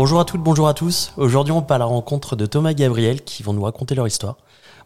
Bonjour à toutes, bonjour à tous. Aujourd'hui, on part à la rencontre de Thomas et Gabriel qui vont nous raconter leur histoire.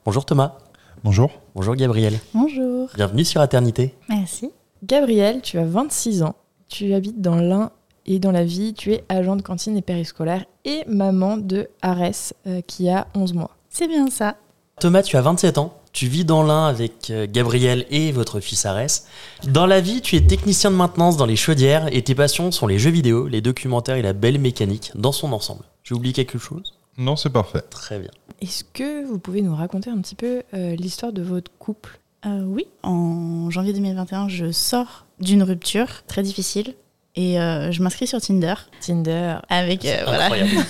Bonjour Thomas. Bonjour. Bonjour Gabriel. Bonjour. Bienvenue sur Aternité. Merci. Gabriel, tu as 26 ans. Tu habites dans l'Ain et dans la vie, tu es agent de cantine et périscolaire et maman de Arès euh, qui a 11 mois. C'est bien ça. Thomas, tu as 27 ans. Tu vis dans l'Ain avec euh, Gabriel et votre fils Arès. Dans la vie, tu es technicien de maintenance dans les chaudières et tes passions sont les jeux vidéo, les documentaires et la belle mécanique dans son ensemble. J'ai oublié quelque chose? Non, c'est parfait. Très bien. Est-ce que vous pouvez nous raconter un petit peu euh, l'histoire de votre couple? Euh, oui, en janvier 2021, je sors d'une rupture très difficile et euh, je m'inscris sur Tinder Tinder. avec euh, voilà. Incroyable.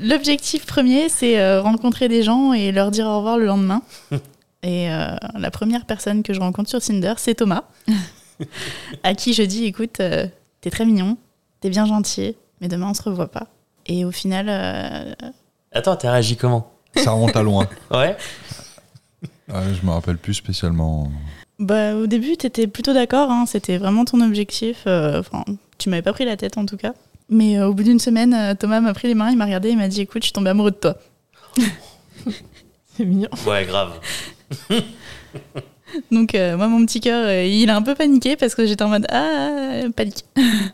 L'objectif premier, c'est euh, rencontrer des gens et leur dire au revoir le lendemain. Et euh, la première personne que je rencontre sur Tinder, c'est Thomas, à qui je dis écoute, euh, t'es très mignon, t'es bien gentil, mais demain on se revoit pas. Et au final, euh, Attends, t'as réagi comment? Ça remonte à loin. Ouais je me rappelle plus spécialement. Bah, au début, tu étais plutôt d'accord, hein, c'était vraiment ton objectif. euh, tu m'avais pas pris la tête en tout cas. Mais euh, au bout d'une semaine, euh, Thomas m'a pris les mains, il m'a regardé et m'a dit Écoute, je suis tombé amoureux de toi. C'est mignon. Ouais, grave. Donc, euh, moi, mon petit cœur, euh, il a un peu paniqué parce que j'étais en mode Ah, panique.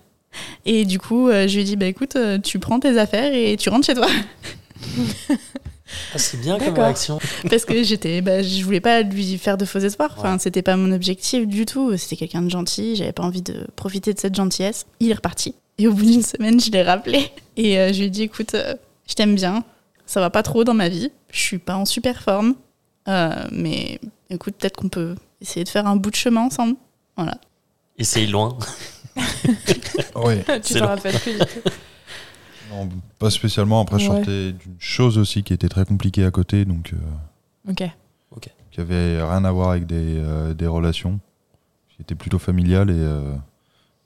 et du coup, euh, je lui ai dit Bah écoute, euh, tu prends tes affaires et tu rentres chez toi. Ah, c'est bien comme réaction. parce que j'étais, bah, je voulais pas lui faire de faux espoirs. Enfin, Ouais. c'était pas mon objectif du tout. C'était quelqu'un de gentil. J'avais pas envie de profiter de cette gentillesse. Il est reparti. Et au bout d'une semaine, je l'ai rappelé et euh, je lui ai dit, écoute, euh, je t'aime bien. Ça va pas trop dans ma vie. Je suis pas en super forme. Euh, mais écoute, peut-être qu'on peut essayer de faire un bout de chemin ensemble. Voilà. C'est loin. Oui. tu t'en rappelles plus du tout. Non, pas spécialement. Après, je Ouais. sortais d'une chose aussi qui était très compliquée à côté, donc euh, Ok. qui avait rien à voir avec des, euh, des relations, qui était plutôt familiale et euh,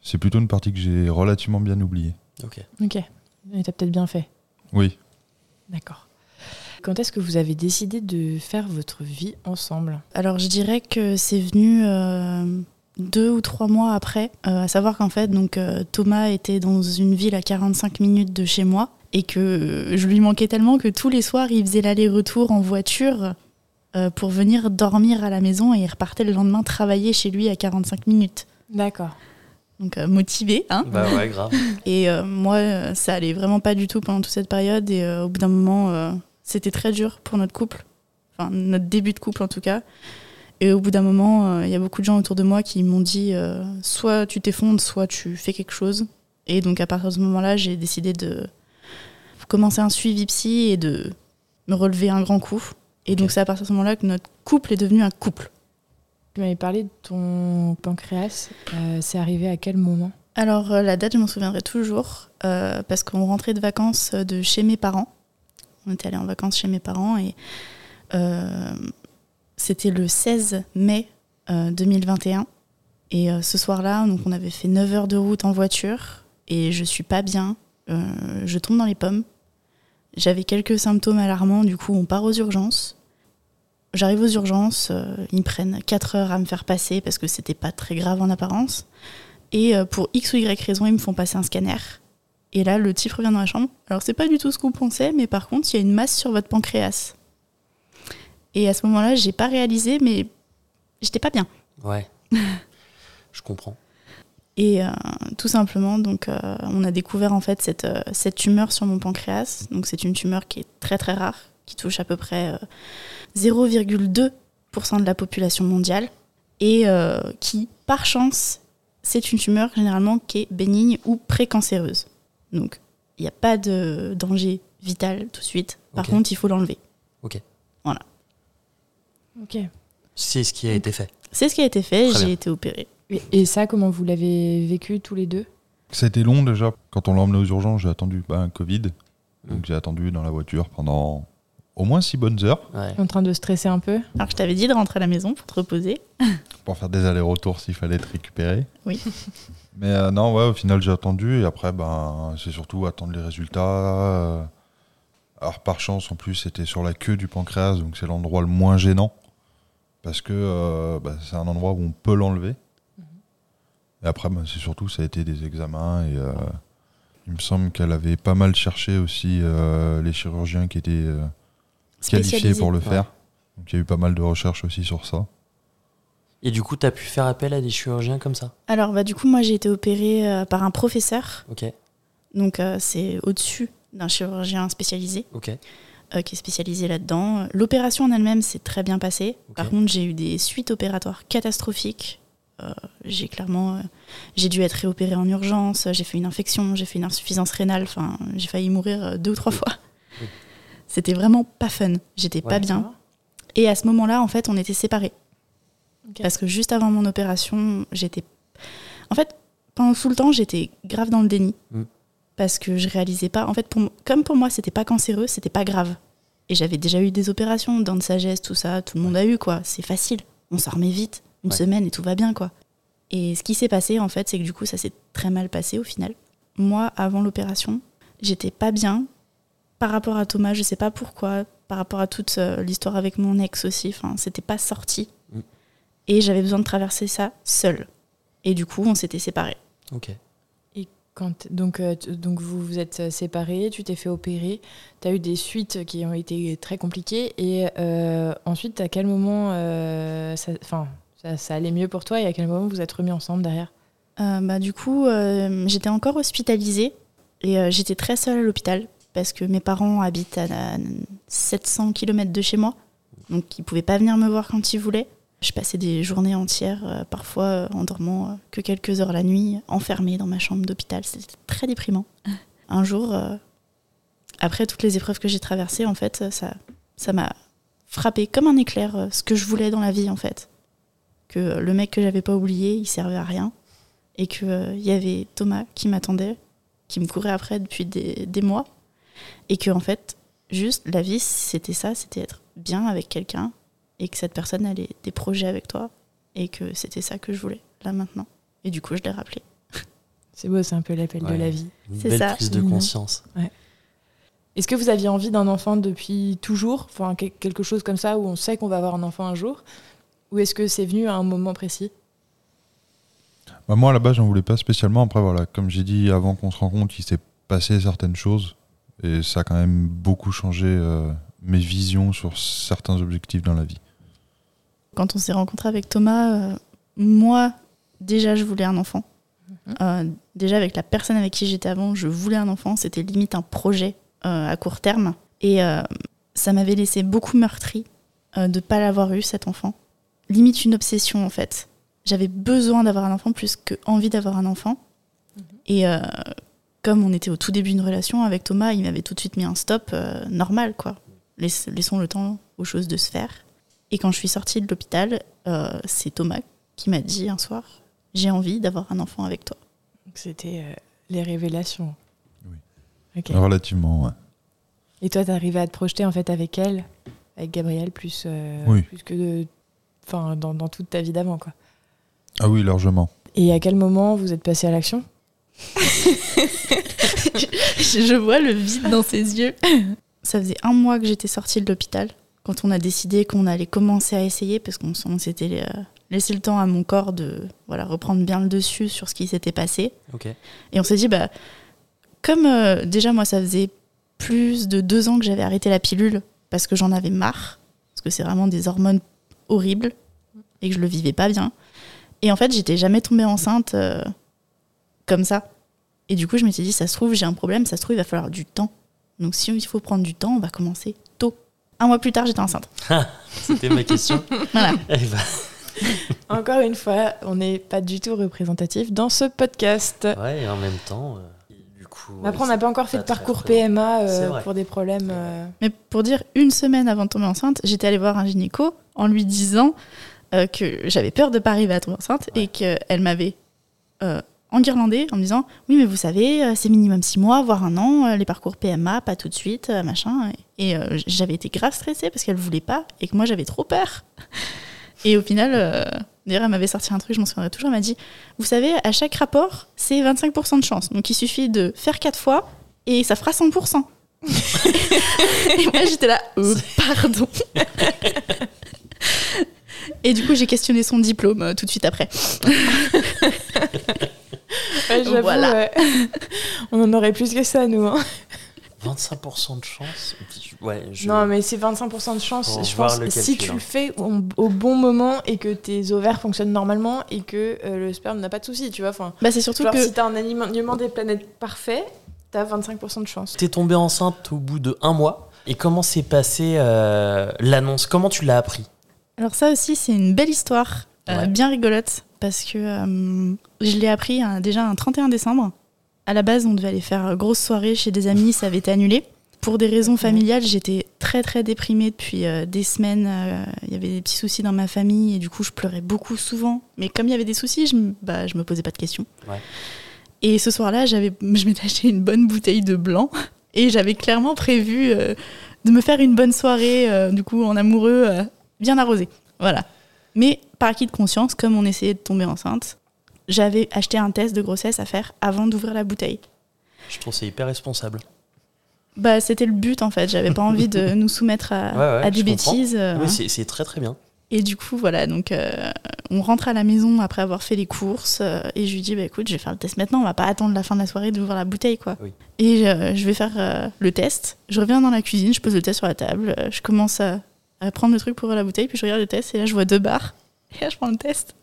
c'est plutôt une partie que j'ai relativement bien oubliée. Ok. Ok. Et t'as peut-être bien fait. Oui. D'accord. Quand est-ce que vous avez décidé de faire votre vie ensemble? Alors je dirais que c'est venu euh, deux ou trois mois après, euh, à savoir qu'en fait donc euh, Thomas était dans une ville à 45 minutes de chez moi et que euh, je lui manquais tellement que tous les soirs il faisait l'aller-retour en voiture euh, pour venir dormir à la maison et il repartait le lendemain travailler chez lui à 45 minutes. D'accord. Donc euh, motivé, hein. Bah ouais, grave. Et euh, moi, ça allait vraiment pas du tout pendant toute cette période. Et euh, au bout d'un moment, euh, c'était très dur pour notre couple. Enfin, notre début de couple en tout cas. Et au bout d'un moment, il y a beaucoup de gens autour de moi qui m'ont dit soit tu t'effondres, soit tu fais quelque chose. Et donc à partir de ce moment-là, j'ai décidé de commencer un suivi psy et de me relever un grand coup. Et donc c'est à partir de ce moment-là que notre couple est devenu un couple. Tu m'avais parlé de ton pancréas. Euh, c'est arrivé à quel moment Alors, euh, la date, je m'en souviendrai toujours, euh, parce qu'on rentrait de vacances de chez mes parents. On était allé en vacances chez mes parents et c'était le 16 mai euh, 2021. Et ce soir-là, donc on avait fait 9 heures de route en voiture et je suis pas bien. Je tombe dans les pommes. J'avais quelques symptômes alarmants, du coup, on part aux urgences. J'arrive aux urgences, euh, ils me prennent 4 heures à me faire passer parce que c'était pas très grave en apparence. Et euh, pour X ou Y raison, ils me font passer un scanner. Et là, le type revient dans la chambre. Alors, c'est pas du tout ce qu'on pensait, mais par contre, il y a une masse sur votre pancréas. Et à ce moment-là, j'ai pas réalisé, mais j'étais pas bien. Ouais. Je comprends. Et euh, tout simplement, donc, euh, on a découvert en fait cette, euh, cette tumeur sur mon pancréas. Donc, c'est une tumeur qui est très très rare, qui touche à peu près euh, 0,2% de la population mondiale et euh, qui, par chance, c'est une tumeur généralement qui est bénigne ou précancéreuse. Donc, il n'y a pas de danger vital tout de suite. Par Ok. contre, il faut l'enlever. Ok. C'est ce qui a été fait. C'est ce qui a été fait, j'ai été opérée. Et, et ça, comment vous l'avez vécu tous les deux? Ça a été long déjà. Quand on l'a emmené aux urgences, j'ai attendu bah, un Covid. Mm. Donc j'ai attendu dans la voiture pendant au moins six bonnes heures Ouais. En train de stresser un peu Alors je t'avais dit de rentrer à la maison pour te reposer. pour faire des allers-retours s'il fallait être récupéré. Oui. Mais euh, non, ouais, au final j'ai attendu et après ben c'est surtout attendre les résultats. euh. Alors par chance en plus c'était sur la queue du pancréas donc c'est l'endroit le moins gênant parce que euh, bah, c'est un endroit où on peut l'enlever. Et après ben, c'est surtout ça a été des examens et euh, il me semble qu'elle avait pas mal cherché aussi euh, les chirurgiens qui étaient euh, qualifiés pour le Ouais. faire. Donc il y a eu pas mal de recherches aussi sur ça. Et du coup, tu as pu faire appel à des chirurgiens comme ça? Alors bah du coup moi j'ai été opérée euh, par un professeur, Ok, donc euh, c'est au-dessus d'un chirurgien spécialisé ok. euh, qui est spécialisé là-dedans. L'opération en elle-même s'est très bien passée. Par contre j'ai eu des suites opératoires catastrophiques. Euh, j'ai clairement euh, j'ai dû être réopérée en urgence, j'ai fait une infection, j'ai fait une insuffisance rénale, enfin j'ai failli mourir euh, deux ou trois fois. C'était vraiment pas fun, j'étais Ouais. pas bien. Et à ce moment-là, en fait, on était séparés. Parce que juste avant mon opération, j'étais. En fait, pendant tout le temps, j'étais grave dans le déni. Mm. Parce que je réalisais pas. En fait, pour... comme pour moi, c'était pas cancéreux, c'était pas grave. Et j'avais déjà eu des opérations, dents de sagesse, tout ça. Tout le monde a eu, quoi. C'est facile. On s'en remet vite. Une Ouais. semaine et tout va bien, quoi. Et ce qui s'est passé, en fait, c'est que du coup, ça s'est très mal passé au final. Moi, avant l'opération, j'étais pas bien par rapport à Thomas, je sais pas pourquoi, par rapport à toute euh, l'histoire avec mon ex aussi, enfin, c'était pas sorti. Mm. Et j'avais besoin de traverser ça seule. Et du coup, on s'était séparés. Ok. Quand, donc, euh, donc vous vous êtes euh, séparés, tu t'es fait opérer, tu as eu des suites qui ont été très compliquées et euh, ensuite à quel moment euh, ça, enfin, ça, ça allait mieux pour toi et à quel moment vous êtes remis ensemble derrière? Euh, bah, du coup, euh, j'étais encore hospitalisée et euh, j'étais très seule à l'hôpital parce que mes parents habitent à, à 700 km de chez moi. Donc, ils pouvaient pas venir me voir quand ils voulaient. Je passais des journées entières, euh, parfois euh, en dormant euh, que quelques heures la nuit, enfermée dans ma chambre d'hôpital. C'était très déprimant. Un jour, euh, après toutes les épreuves que j'ai traversées, en fait, ça ça m'a frappé comme un éclair euh, ce que je voulais dans la vie, en fait. Que euh, le mec que j'avais pas oublié, il servait à rien et qu'il y avait Thomas qui m'attendait, qui me courait après depuis des, des mois, et que en fait, juste la vie, c'était ça, c'était être bien avec quelqu'un, et que cette personne allait des projets avec toi, et que c'était ça que je voulais, là maintenant. Et du coup, je l'ai rappelé. C'est beau, c'est un peu l'appel de Ouais. la vie. Une C'est belle ça. prise de Mhm. conscience. Est-ce que vous aviez envie d'un enfant depuis toujours Enfin, que- quelque chose comme ça où on sait qu'on va avoir un enfant un jour? Ou est-ce que c'est venu à un moment précis? Bah, moi, à la base, j'en voulais pas spécialement. Après, voilà, comme j'ai dit avant qu'on se rencontre, il s'est passé certaines choses. Et ça a quand même beaucoup changé euh, mes visions sur certains objectifs dans la vie. Quand on s'est rencontré avec Thomas, euh, moi, déjà, je voulais un enfant. Euh, déjà, avec la personne avec qui j'étais avant, je voulais un enfant. C'était limite un projet euh, à court terme. Et euh, ça m'avait laissé beaucoup meurtri euh, de ne pas l'avoir eu, cet enfant. Limite une obsession, en fait. J'avais besoin d'avoir un enfant plus que envie d'avoir un enfant. Et euh, comme on était au tout début d'une relation avec Thomas, il m'avait tout de suite mis un stop euh, normal, quoi. Laisse- laissons le temps aux choses de se faire. Et quand je suis sortie de l'hôpital, euh, c'est Thomas qui m'a dit un soir J'ai envie d'avoir un enfant avec toi. Donc, C'était euh, les révélations. Oui. Relativement, ouais. Et toi, t'arrivais à te projeter en fait avec elle, avec Gabrielle, plus, euh, Oui. plus que de, enfin, dans, dans toute ta vie d'avant, quoi. Ah oui, largement. Et à quel moment vous êtes passé à l'action? Je vois le vide dans ses yeux. Ça faisait un mois que j'étais sortie de l'hôpital quand on a décidé qu'on allait commencer à essayer parce qu'on s'était euh, laissé le temps à mon corps de voilà, reprendre bien le dessus sur ce qui s'était passé. Et on s'est dit, bah, comme euh, déjà moi ça faisait plus de deux ans que j'avais arrêté la pilule parce que j'en avais marre, parce que c'est vraiment des hormones horribles et que je le vivais pas bien. Et en fait, j'étais jamais tombée enceinte euh, comme ça. Et du coup, je m'étais dit, ça se trouve, j'ai un problème, ça se trouve, il va falloir du temps. Donc si il faut prendre du temps, on va commencer tôt. Un mois plus tard, j'étais enceinte. C'était ma question. Voilà. Eh ben, Encore une fois, on n'est pas du tout représentatif dans ce podcast. ouais, et en même temps, euh, du coup. Après, ouais, on n'a pas encore fait de parcours. PMA euh, pour des problèmes. euh, Mais pour dire, une semaine avant de tomber enceinte, j'étais allée voir un gynéco en lui disant euh, que j'avais peur de pas arriver à tomber enceinte Ouais. et qu'elle m'avait euh, enguirlandée en me disant Oui, mais vous savez, euh, c'est minimum six mois, voire un an, euh, les parcours PMA, pas tout de suite, euh, machin. Et j'avais été grave stressée parce qu'elle voulait pas et que moi j'avais trop peur. Et au final, d'ailleurs, elle m'avait sorti un truc, je m'en souviendrai toujours. Elle m'a dit Vous savez, à chaque rapport, c'est 25% de chance. Donc il suffit de faire quatre fois et ça fera 100%. et moi j'étais là Pardon. Et du coup, j'ai questionné son diplôme tout de suite après. Ouais, Voilà. ouais. On en aurait plus que ça, nous. hein. 25% de chance Ouais, je... Non, mais c'est 25% de chance. Je pense si tu hein. le fais au, au bon moment et que tes ovaires fonctionnent normalement et que euh, le sperme n'a pas de souci, tu vois. Enfin, Bah, c'est surtout genre, que. si t'as un alignement des planètes parfait, t'as 25% de chance. T'es tombée enceinte au bout de un mois. Et comment s'est passée euh, l'annonce? Comment tu l'as appris? Alors, ça aussi, c'est une belle histoire, euh, Ouais. bien rigolote, parce que euh, je l'ai appris euh, déjà un 31 décembre. À la base, on devait aller faire grosse soirée chez des amis, ça avait été annulé. Pour des raisons familiales, j'étais très très déprimée depuis euh, des semaines. euh, Il y avait des petits soucis dans ma famille et du coup, je pleurais beaucoup souvent. Mais comme il y avait des soucis, je me, bah, je me posais pas de questions. Ouais. Et ce soir-là, j'avais, je m'étais acheté une bonne bouteille de blanc et j'avais clairement prévu de me faire une bonne soirée, du coup, en amoureux, bien arrosé. Voilà. Mais par acquis de conscience, comme on essayait de tomber enceinte, j'avais acheté un test de grossesse à faire avant d'ouvrir la bouteille. Je trouve c'est hyper responsable. Bah, c'était le but en fait. J'avais pas envie de nous soumettre à, Ouais, ouais, à des bêtises. euh, Oui, c'est c'est très très bien. Et du coup, voilà, donc euh, on rentre à la maison après avoir fait les courses euh, et je lui dis, bah écoute, je vais faire le test maintenant, on va pas attendre la fin de la soirée d'ouvrir la bouteille, quoi. Oui. Et je vais faire le test. Je reviens dans la cuisine, je pose le test sur la table, je commence à, à prendre le truc pour ouvrir la bouteille, puis je regarde le test et là je vois deux barres. Et là je prends le test.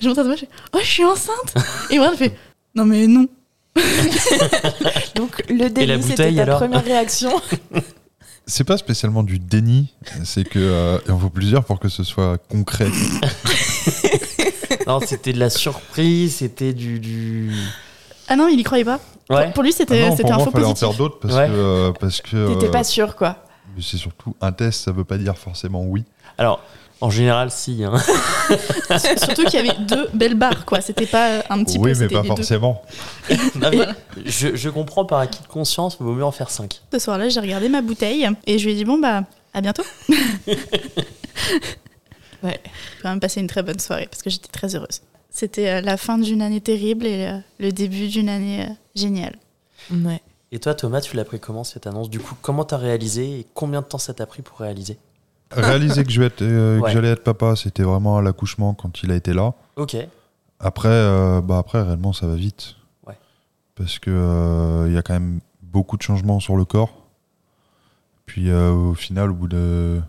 Je montre à moi, je fais, oh, je suis enceinte Et moi, elle fait, non mais non. Donc, le déni, c'était ta alors première réaction. C'est pas spécialement du déni, c'est que euh, il en faut plusieurs pour que ce soit concret. Non, c'était de la surprise, c'était du, du... Ah non, il y croyait pas. Ouais. Pour, pour lui, Ah c'était pour un faux fallait en positif. faire d'autres parce Ouais. que euh, parce que T'étais euh, pas sûr, quoi. C'est surtout un test, ça veut pas dire forcément oui. Alors, en général, si. hein. Surtout qu'il y avait deux belles barres, quoi. C'était pas un petit oui, peu, mais c'était pas forcément. Non, mais Voilà. je, je comprends par acquis de conscience, mais vaut mieux en faire 5. Ce soir-là, j'ai regardé ma bouteille et je lui ai dit bon bah à bientôt. Ouais. J'ai quand même passé une très bonne soirée parce que j'étais très heureuse. C'était euh, la fin d'une année terrible et le début d'une année euh, géniale. Ouais. Et toi, Thomas, tu l'as pris comment cette annonce? Du coup, comment t'as réalisé et combien de temps ça t'a pris pour réaliser? Réaliser que je vais être, euh, que Ouais. j'allais être papa, c'était vraiment à l'accouchement quand il a été là. Ok. Après, euh, bah après réellement, ça va vite. Ouais. Parce que euh, il y a quand même beaucoup de changements sur le corps. Puis euh, au final, au bout de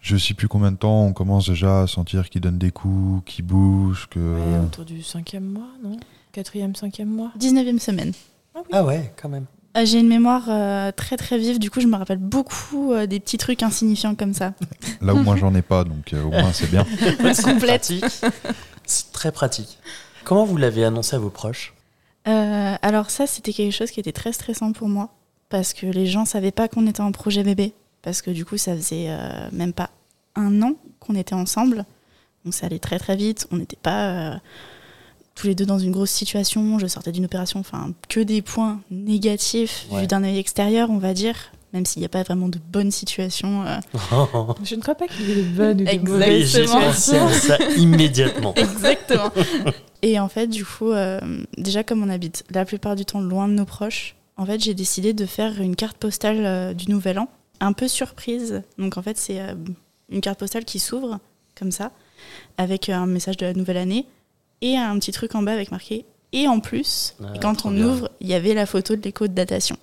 je sais plus combien de temps, on commence déjà à sentir qu'il donne des coups, qu'il bouge, que Ouais, autour du cinquième mois, non? Quatrième, cinquième mois? 19e semaine. Ah ouais, quand même. Euh, J'ai une mémoire euh, très très vive, du coup je me rappelle beaucoup euh, des petits trucs insignifiants comme ça. là où moi j'en ai pas, donc euh, au moins c'est bien. C'est Complète. C'est très pratique. Comment vous l'avez annoncé à vos proches? Euh, alors ça, c'était quelque chose qui était très stressant pour moi, parce que les gens savaient pas qu'on était en projet bébé, parce que du coup, ça faisait euh, même pas un an qu'on était ensemble, donc ça allait très très vite. On n'était pas euh, tous les deux dans une grosse situation. Je sortais d'une opération, enfin que des points négatifs Ouais. vu d'un œil extérieur, on va dire, même s'il n'y a pas vraiment de bonne situation. euh. Je ne crois pas qu'il y ait de bonnes ou de Exactement. mauvaises Oui, j'ai pensé à ça immédiatement. Exactement. Et en fait, du coup, euh, déjà comme on habite la plupart du temps loin de nos proches, en fait, j'ai décidé de faire une carte postale euh, du Nouvel An, un peu surprise. Donc en fait, c'est euh, une carte postale qui s'ouvre comme ça, avec un message de la nouvelle année et un petit truc en bas avec marqué. Et en plus, Ah, quand on bien. ouvre, il y avait la photo de l'écho de datation.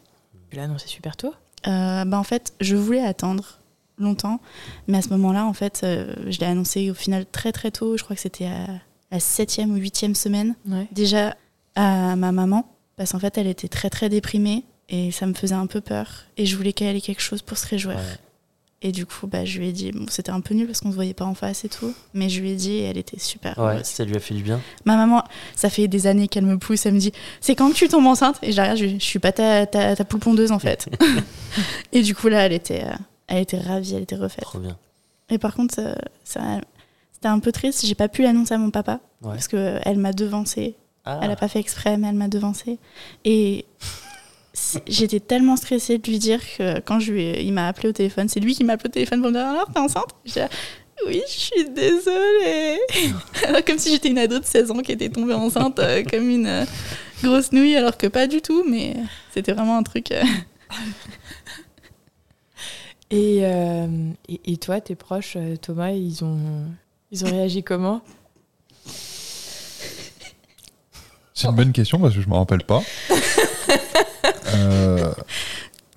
Tu l'as annoncé super tôt Euh, bah, en fait, je voulais attendre longtemps, mais à ce moment-là, en fait, euh, je l'ai annoncé au final très très tôt. Je crois que c'était à la septième ou huitième semaine Ouais. déjà à ma maman parce qu'en fait elle était très très déprimée et ça me faisait un peu peur et je voulais qu'elle ait quelque chose pour se réjouir Ouais. Et du coup bah je lui ai dit bon c'était un peu nul parce qu'on se voyait pas en face et tout mais je lui ai dit et elle était super Ouais, heureuse. ça lui a fait du bien. ma maman ça fait des années qu'elle me pousse elle me dit c'est quand que tu tombes enceinte? Et regarde, je, je suis pas ta, ta, ta poule pondeuse en fait et du coup là elle était euh, elle était ravie elle était refaite Trop bien. Et par contre, ça, ça- c'était un peu triste. J'ai pas pu l'annoncer à mon papa Ouais. parce qu'elle m'a devancée. Ah, Elle a pas fait exprès, mais elle m'a devancée. Et j'étais tellement stressée de lui dire que quand je lui ai- il m'a appelé au téléphone, c'est lui qui m'a appelé au téléphone pour me dire alors t'es enceinte? J'ai dit, oui, je suis désolée. Alors, comme si j'étais une ado de 16 ans qui était tombée enceinte euh, comme une euh, grosse nouille, alors que pas du tout, mais c'était vraiment un truc. euh, Et, euh, et, et toi, tes proches, euh, Thomas, ils ont, ils ont réagi comment? C'est une bonne question parce que je me rappelle pas. euh,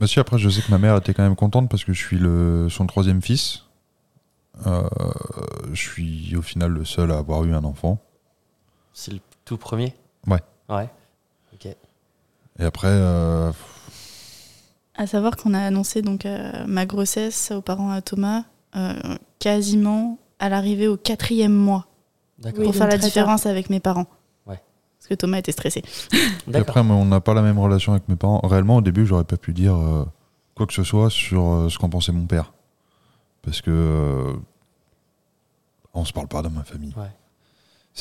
bah si, après, je sais que ma mère était quand même contente parce que je suis le, son troisième fils. Euh, je suis au final le seul à avoir eu un enfant. c'est le tout premier? Ouais. Ouais. Ok. Et après, euh, À savoir qu'on a annoncé donc euh, ma grossesse aux parents à Thomas euh, quasiment à l'arrivée au quatrième mois D'accord. Oui, pour faire la différence avec mes parents. Parce que Thomas était stressé. après, on n'a pas la même relation avec mes parents. Réellement, au début, j'aurais pas pu dire euh, quoi que ce soit sur euh, ce qu'en pensait mon père. Parce que euh, on se parle pas dans ma famille. Ouais.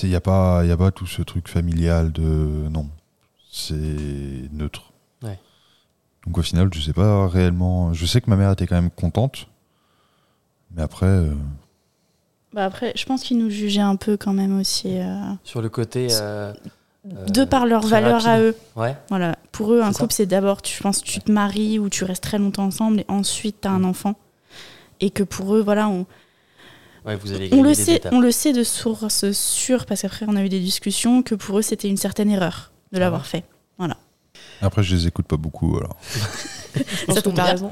Il n'y a, pas- y a pas tout ce truc familial de. Non. C'est neutre. Ouais. Donc au final, je sais pas réellement. Je sais que ma mère était quand même contente. Mais après. euh, Bah après, je pense qu'ils nous jugeaient un peu quand même aussi. euh, Sur le côté. Euh, Euh, de par leurs très valeurs à eux. Ouais. Voilà. Pour eux, un couple, c'est d'abord, tu, je pense, tu te maries ou tu restes très longtemps ensemble et ensuite tu as un enfant. Et que pour eux, voilà, on, Ouais, vous avez on le sait, étapes. on le sait de source sûre parce qu'après on a eu des discussions que pour eux c'était une certaine erreur de l'avoir ouais. fait. Après, je les écoute pas beaucoup. Alors. Ça tombe raison.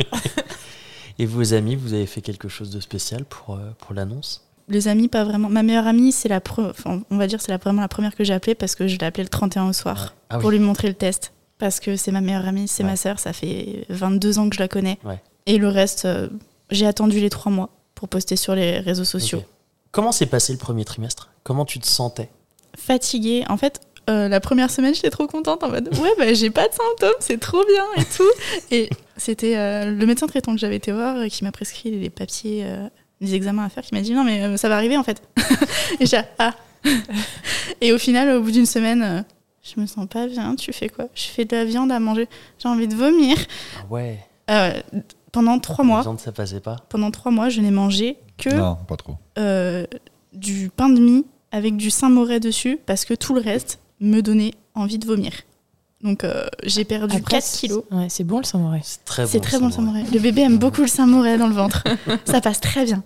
Et vos amis, vous avez fait quelque chose de spécial pour, euh, pour l'annonce? Les amis, pas vraiment. Ma meilleure amie, c'est la pre- enfin, on va dire c'est la, vraiment la première que j'ai appelée parce que je l'ai appelée le 31 au soir Ah pour lui montrer le test. Parce que c'est ma meilleure amie, c'est Ouais. ma sœur, ça fait 22 ans que je la connais. Ouais. Et le reste, euh, j'ai attendu les trois mois pour poster sur les réseaux sociaux. Comment s'est passé le premier trimestre? Comment tu te sentais? Fatiguée. En fait, euh, la première semaine, j'étais trop contente en mode ouais, bah, j'ai pas de symptômes, c'est trop bien et tout. Et c'était euh, le médecin traitant que j'avais été voir qui m'a prescrit les papiers, les examens à faire, qui m'a dit non, mais euh, ça va arriver en fait. et j'ai ah. et au final, au bout d'une semaine, euh, je me sens pas bien. Tu fais quoi? Je fais de la viande à manger. J'ai envie de vomir. Ah ouais. Euh, pendant trois La mois, viande, ça passait pas? Pendant trois mois, je n'ai mangé que Non, pas trop. euh, du pain de mie avec du Saint-Moré dessus parce que tout le reste me donnait envie de vomir. Donc euh, j'ai perdu Après, 4 kilos. Ouais, c'est bon le samouraï. C'est très bon. C'est très bon le Samouraï. Saint-Moré. Le bébé aime beaucoup le Saint-Moré dans le ventre. Ça passe très bien.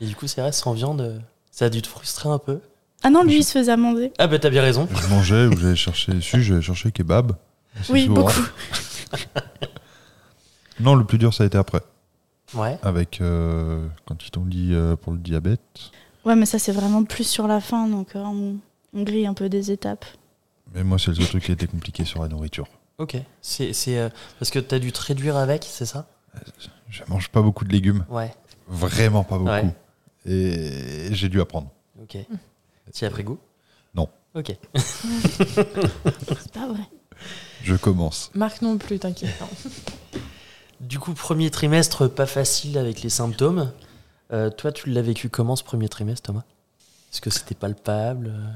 Et du coup, c'est vrai, sans viande, ça a dû te frustrer un peu Ah non, lui, il se faisait à manger. Ah bah t'as bien raison. Je mangeais ou j'allais chercher. Si, j'allais chercher kebab. Oui, souvent. beaucoup. Non, le plus dur, ça a été après. Ouais. Avec. euh, quand ils t'ont dit euh, pour le diabète. Ouais, mais ça, c'est vraiment plus sur la fin. Donc euh, on, on grille un peu des étapes. Mais moi, c'est le seul truc qui a été compliqué sur la nourriture. Ok. C'est c'est, euh, parce que t'as dû te réduire avec, c'est ça? Je mange pas beaucoup de légumes. Ouais. Vraiment pas beaucoup. Ouais. Et j'ai dû apprendre. Ok. Tu as pris goût? Non. Ok. C'est pas vrai. Je commence. Marc non plus, t'inquiète. Du coup, premier trimestre, pas facile avec les symptômes. Euh, toi, tu l'as vécu comment ce premier trimestre, Thomas? Est-ce que c'était palpable? euh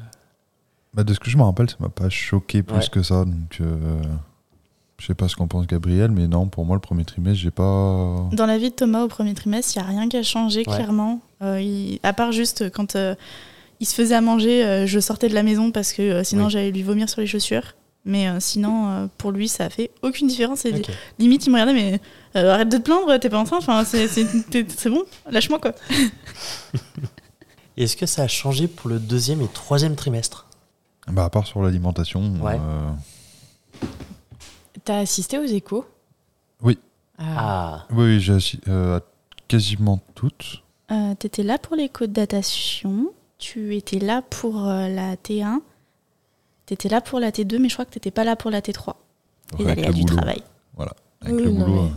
Bah, de ce que je me rappelle, ça m'a pas choqué plus Ouais. que ça. Donc, euh, je sais pas ce qu'en pense Gabriel, mais non, pour moi, le premier trimestre, j'ai pas. Dans la vie de Thomas au premier trimestre, il n'y a rien qui a changé, Ouais. clairement. Euh, il- à part juste quand euh, il se faisait à manger, euh, je sortais de la maison parce que euh, sinon Oui. j'allais lui vomir sur les chaussures. Mais euh, sinon, euh, pour lui, ça a fait aucune différence. Limite, il me regardait, mais euh, arrête de te plaindre, t'es pas enceinte, enfin, c'est c'est bon, lâche-moi quoi. Est-ce que ça a changé pour le deuxième et troisième trimestre? Bah, à part sur l'alimentation. Ouais. euh, T'as assisté aux échos? Oui. Ah. Ah, Oui, oui, j'ai assi- euh, à quasiment toutes. Euh, T'étais là pour les codes de datation, tu étais là pour euh, la T1, t'étais là pour la T2, mais je crois que t'étais pas là pour la T3. Et Avec d'aller le du boulot. travail. Avec Oui, le non, boulot. mais-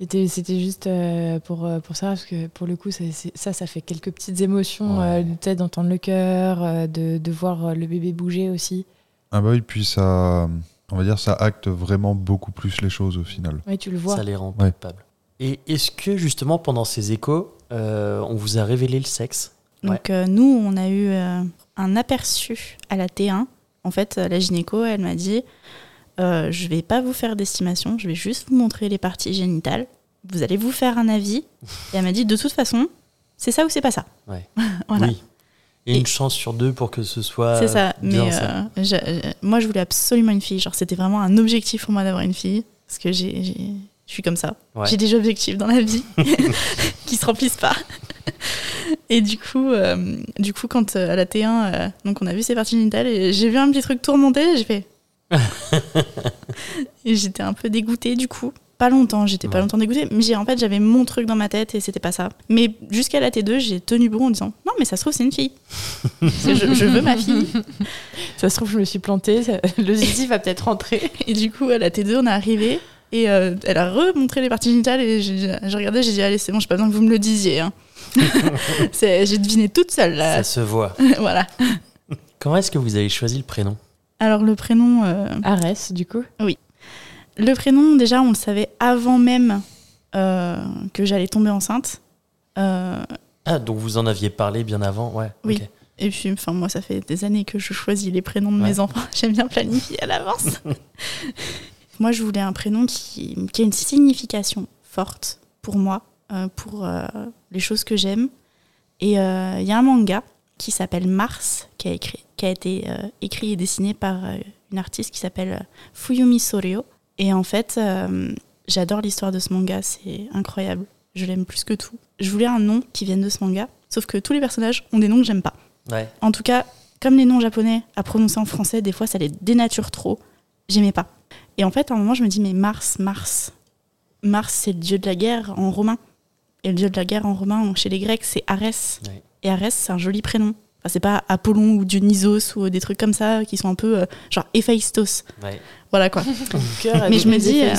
C'était, c'était juste euh, pour, euh, pour ça, parce que pour le coup, ça, ça, ça fait quelques petites émotions, Ouais. euh, peut-être d'entendre le cœur, euh, de, de voir le bébé bouger aussi. Ah bah oui, puis ça, on va dire, ça acte vraiment beaucoup plus les choses au final. Oui, tu le vois. ça les rend Ouais. palpables. Et est-ce que justement pendant ces échos, euh, on vous a révélé le sexe? Donc euh, nous, on a eu euh, un aperçu à la T1. En fait, la gynéco, elle m'a dit, euh, je vais pas vous faire d'estimation, je vais juste vous montrer les parties génitales. Vous allez vous faire un avis. Et elle m'a dit, de toute façon, c'est ça ou c'est pas ça. Ouais. Voilà. Oui. Et, Et- une chance sur deux pour que ce soit. C'est ça. bien Mais ça. euh, je- euh, moi, je voulais absolument une fille. Genre, c'était vraiment un objectif pour moi d'avoir une fille. Parce que j'ai, je suis comme ça. Ouais. J'ai des objectifs dans la vie qui se remplissent pas. Et du coup, euh, du coup quand euh, à la T1, euh, donc on a vu ces parties génitales et j'ai vu un petit truc tourmenter, j'ai fait. Et j'étais un peu dégoûtée du coup. Pas longtemps, j'étais pas longtemps dégoûtée, mais j'ai en fait j'avais mon truc dans ma tête et c'était pas ça. Mais jusqu'à la T2, j'ai tenu bon en disant non mais ça se trouve c'est une fille. Je, je veux ma fille. Ça se trouve, je me suis plantée. ça- Le zizi va peut-être rentrer. Et du coup à la T2 on est arrivé et euh, elle a remontré les parties génitales et j'ai j'ai regardé, j'ai dit allez c'est bon, j'ai pas besoin que vous me le disiez. hein. C'est- j'ai deviné toute seule là. Ça se voit. voilà. Comment est-ce que vous avez choisi le prénom? Alors le prénom, euh, Arès, du coup. le prénom déjà on le savait avant même euh, que j'allais tomber enceinte. Euh, Ah, donc vous en aviez parlé bien avant, ouais. Oui. et puis enfin moi ça fait des années que je choisis les prénoms de Ouais. mes enfants. J'aime bien planifier à l'avance. moi je voulais un prénom qui, qui a une signification forte pour moi, euh, pour euh, les choses que j'aime. Et euh, il y a un manga qui s'appelle Mars, qui a, écrit, qui a été euh, écrit et dessiné par euh, une artiste qui s'appelle euh, Fuyumi Soryo. Et en fait, j'adore l'histoire de ce manga, c'est incroyable. Je l'aime plus que tout. Je voulais un nom qui vienne de ce manga, sauf que tous les personnages ont des noms que j'aime pas. Ouais. En tout cas, comme les noms japonais à prononcer en français, des fois ça les dénature trop. J'aimais pas. Et en fait, à un moment, je me dis, mais Mars, Mars. Mars, c'est le dieu de la guerre en romain. Et le dieu de la guerre en romain, chez les Grecs, c'est Arès. Ouais. Et Arès, c'est un joli prénom. Enfin, c'est pas Apollon ou Dionysos ou des trucs comme ça qui sont un peu euh, genre Héphaïstos. Ouais. Voilà quoi. Cœur Mais je me dis, euh,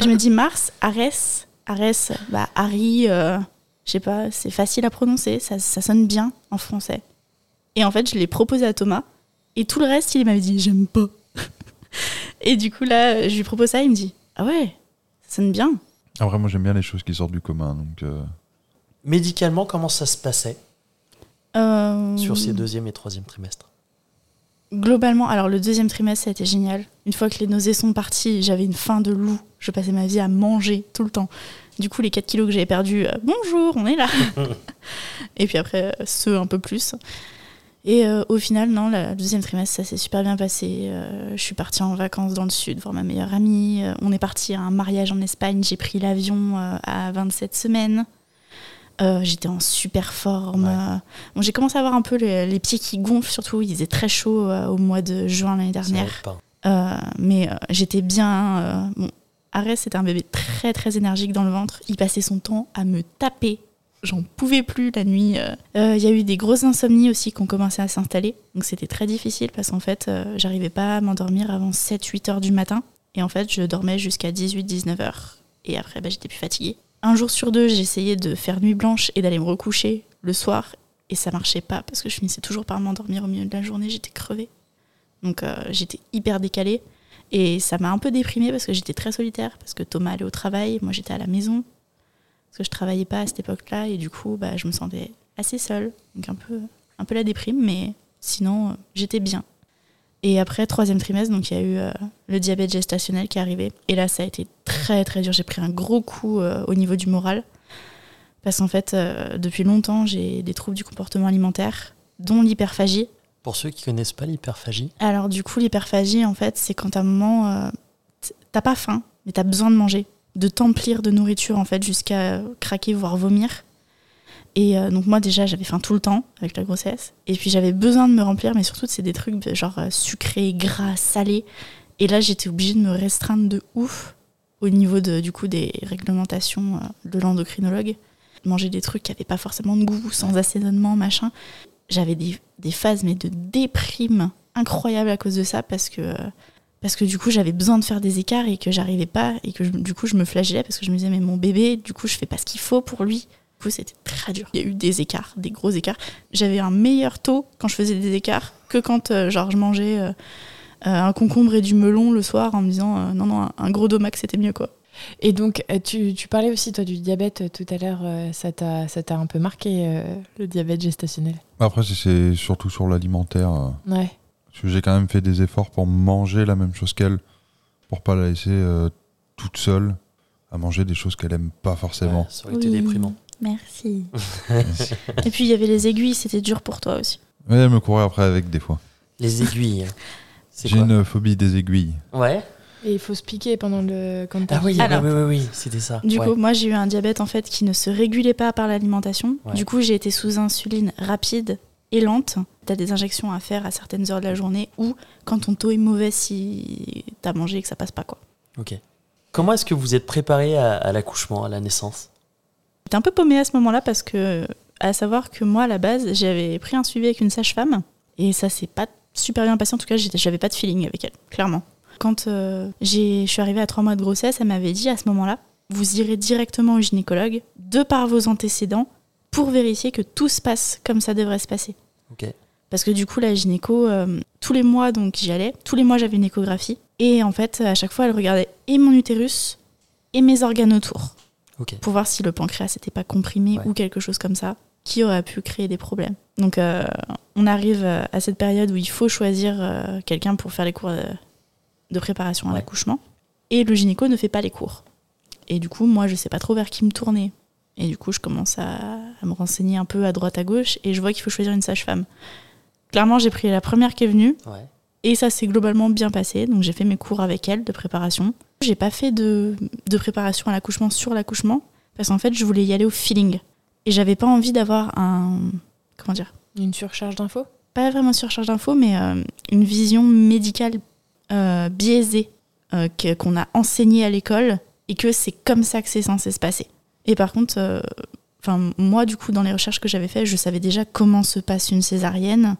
je me dis Mars, Arès. Arès, bah, Harry, euh, je sais pas, c'est facile à prononcer, ça, ça sonne bien en français. Et en fait, je l'ai proposé à Thomas. Et tout le reste, il m'avait dit, j'aime pas. et du coup, là, je lui propose ça, il me dit, ah ouais, ça sonne bien. Après, moi, j'aime bien les choses qui sortent du commun. Donc, euh, Médicalement, comment ça se passait Euh, sur ces deuxième et troisième trimestres? Globalement, alors le deuxième trimestre, ça a été génial. Une fois que les nausées sont parties, j'avais une faim de loup. Je passais ma vie à manger tout le temps. Du coup, les 4 kilos que j'avais perdus, euh, bonjour, on est là. Et puis après, euh, ceux un peu plus. Et euh, au final, non, le deuxième trimestre, ça s'est super bien passé. Euh, je suis partie en vacances dans le sud voir ma meilleure amie. On est parti à un mariage en Espagne. J'ai pris l'avion à 27 semaines. Euh, J'étais en super forme. Ouais. Euh, Bon, j'ai commencé à avoir un peu les, les pieds qui gonflent, surtout. Il faisait très chaud euh, au mois de juin l'année dernière. Euh, mais j'étais bien. bon, Arès, c'était un bébé très très énergique dans le ventre. Il passait son temps à me taper. J'en pouvais plus la nuit. Il y a eu des grosses insomnies aussi qui ont commencé à s'installer. Donc c'était très difficile parce qu'en fait, j'arrivais pas à m'endormir avant 7-8 heures du matin. Et en fait, je dormais jusqu'à 18-19 heures. Et après, bah, j'étais plus fatiguée. Un jour sur deux, j'essayais de faire nuit blanche et d'aller me recoucher le soir. Et ça marchait pas parce que je finissais toujours par m'endormir au milieu de la journée. J'étais crevée. Donc euh, j'étais hyper décalée. Et ça m'a un peu déprimée parce que j'étais très solitaire, parce que Thomas allait au travail, moi j'étais à la maison, parce que je travaillais pas à cette époque-là, et du coup bah, je me sentais assez seule, donc un peu, un peu la déprime, mais sinon euh, j'étais bien. Et après, troisième trimestre, donc il y a eu euh, le diabète gestationnel qui est arrivé, et là ça a été très très dur, j'ai pris un gros coup euh, au niveau du moral, parce qu'en fait euh, depuis longtemps j'ai des troubles du comportement alimentaire, dont l'hyperphagie, Pour ceux qui connaissent pas l'hyperphagie, alors du coup, l'hyperphagie, en fait, c'est quand à un moment, t'as pas faim, mais t'as besoin de manger, de t'emplir de nourriture, en fait, jusqu'à craquer, voire vomir. Et euh, donc moi, déjà, j'avais faim tout le temps avec la grossesse. Et puis j'avais besoin de me remplir, mais surtout, c'est des trucs genre euh, sucrés, gras, salés. Et là, j'étais obligée de me restreindre de ouf au niveau du coup des réglementations euh, de l'endocrinologue. Manger des trucs qui n'avaient pas forcément de goût, sans assaisonnement, machin j'avais des, phases mais de déprime incroyables à cause de ça parce que parce que du coup j'avais besoin de faire des écarts et que j'arrivais pas et que du coup je me flagellais parce que je me disais mais mon bébé du coup je fais pas ce qu'il faut pour lui du coup c'était très dur il y a eu des écarts des gros écarts j'avais un meilleur taux quand je faisais des écarts que quand euh, genre je mangeais euh, euh, un concombre et du melon le soir en me disant euh, non non un, un gros domac c'était mieux quoi Et donc, tu, tu parlais aussi, toi, du diabète tout à l'heure. euh, ça t'a ça t'a un peu marqué, euh, le diabète gestationnel? Après, c'est- surtout sur l'alimentaire. Ouais. Parce que j'ai quand même fait des efforts pour manger la même chose qu'elle, pour pas la laisser euh, toute seule à manger des choses qu'elle aime pas forcément. Ouais, ça aurait été Oui. déprimant. Merci. Et puis il y avait les aiguilles, c'était dur pour toi aussi. Mais elle me courait après avec des fois. Les aiguilles. C'est J'ai quoi une phobie des aiguilles. Ouais. Et il faut se piquer pendant le. Quand t'as Ah oui, Alors. oui, oui, oui, c'était ça. Du Ouais. coup, moi j'ai eu un diabète en fait qui ne se régulait pas par l'alimentation. Ouais. Du coup, j'ai été sous insuline rapide et lente. Tu as des injections à faire à certaines heures de la journée ou quand ton taux est mauvais si t'as mangé et que ça passe pas quoi. Ok. Comment est-ce que vous êtes préparé à, à l'accouchement, à la naissance? J'étais un peu paumée à ce moment-là parce que, à savoir que moi, à la base, j'avais pris un suivi avec une sage-femme et ça s'est pas super bien passé. En tout cas, j'avais pas de feeling avec elle, clairement. Quand euh, j'ai- je suis arrivée à trois mois de grossesse, elle m'avait dit à ce moment-là, vous irez directement au gynécologue, de par vos antécédents, pour vérifier que tout se passe comme ça devrait se passer. Parce que du coup, la gynéco, euh, tous les mois, donc j'y allais. Tous les mois, j'avais une échographie. Et en fait, à chaque fois, elle regardait et mon utérus et mes organes autour Pour voir si le pancréas n'était pas comprimé Ouais. ou quelque chose comme ça qui aurait pu créer des problèmes. Donc euh, on arrive euh, à cette période où il faut choisir euh, quelqu'un pour faire les cours de, de préparation à Ouais. l'accouchement et le gynéco ne fait pas les cours. Et du coup, moi je sais pas trop vers qui me tourner. Et du coup, je commence à, à me renseigner un peu à droite à gauche et je vois qu'il faut choisir une sage-femme. Clairement, j'ai pris la première qui est venue Ouais. Et ça s'est globalement bien passé. Donc j'ai fait mes cours avec elle de préparation. J'ai pas fait de, de préparation à l'accouchement sur l'accouchement parce qu'en fait je voulais y aller au feeling. Et j'avais pas envie d'avoir un. Comment dire? Une surcharge d'infos? Pas vraiment surcharge d'infos, mais euh, une vision médicale euh, biaisée euh, que- qu'on a enseignée à l'école et que c'est comme ça que c'est censé se passer. Et par contre, euh, enfin moi du coup dans les recherches que j'avais faites, je savais déjà comment se passe une césarienne.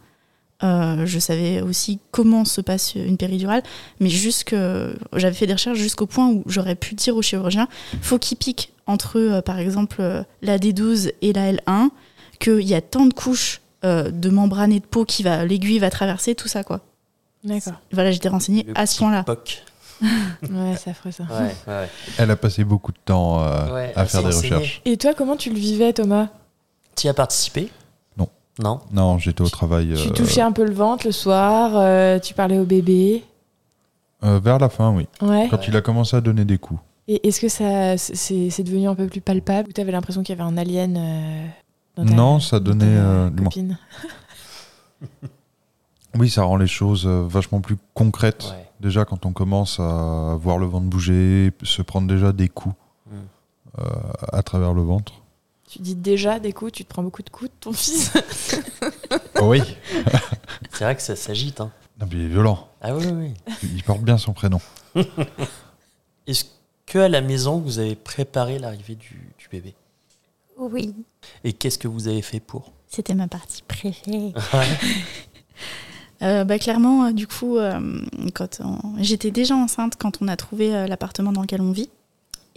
Euh, je savais aussi comment se passe une péridurale, mais j'avais fait des recherches jusqu'au point où j'aurais pu dire au chirurgien faut qu'il pique entre euh, par exemple euh, la D12 et la L1, qu'il y a tant de couches euh, de membrane et de peau qui va l'aiguille va traverser tout ça quoi. D'accord. Voilà, j'étais renseignée Le à ce point-là. Ouais, c'est affreux ça. Ouais, ouais. Elle a passé beaucoup de temps euh, Ouais, à faire des recherches. Et toi, comment tu le vivais, Thomas? Tu y as participé? Non. Non j'étais au travail Tu euh, touchais un peu le ventre le soir, euh, tu parlais au bébé. euh, vers la fin, oui. Ouais. Quand il a commencé à donner des coups. Et est-ce que ça, c'est c'est devenu un peu plus palpable Ou t'avais l'impression qu'il y avait un alien dans ta- Non, ça dans donnait. ta moins. copine Oui, ça rend les choses vachement plus concrètes. Ouais. Déjà, quand on commence à voir le ventre bouger, se prendre déjà des coups Mm. euh, à travers le ventre. Tu dis déjà des coups, tu te prends beaucoup de coups de ton fils. oui. C'est vrai que ça s'agite. Hein. Non, mais il est violent. Ah oui, oui. oui. Il porte bien son prénom. Est-ce que à la maison, vous avez préparé l'arrivée du, du bébé? Oui, Et qu'est-ce que vous avez fait pour? C'était ma partie préférée. Euh, bah, clairement, euh, du coup, euh, quand on- j'étais déjà enceinte quand on a trouvé euh, l'appartement dans lequel on vit.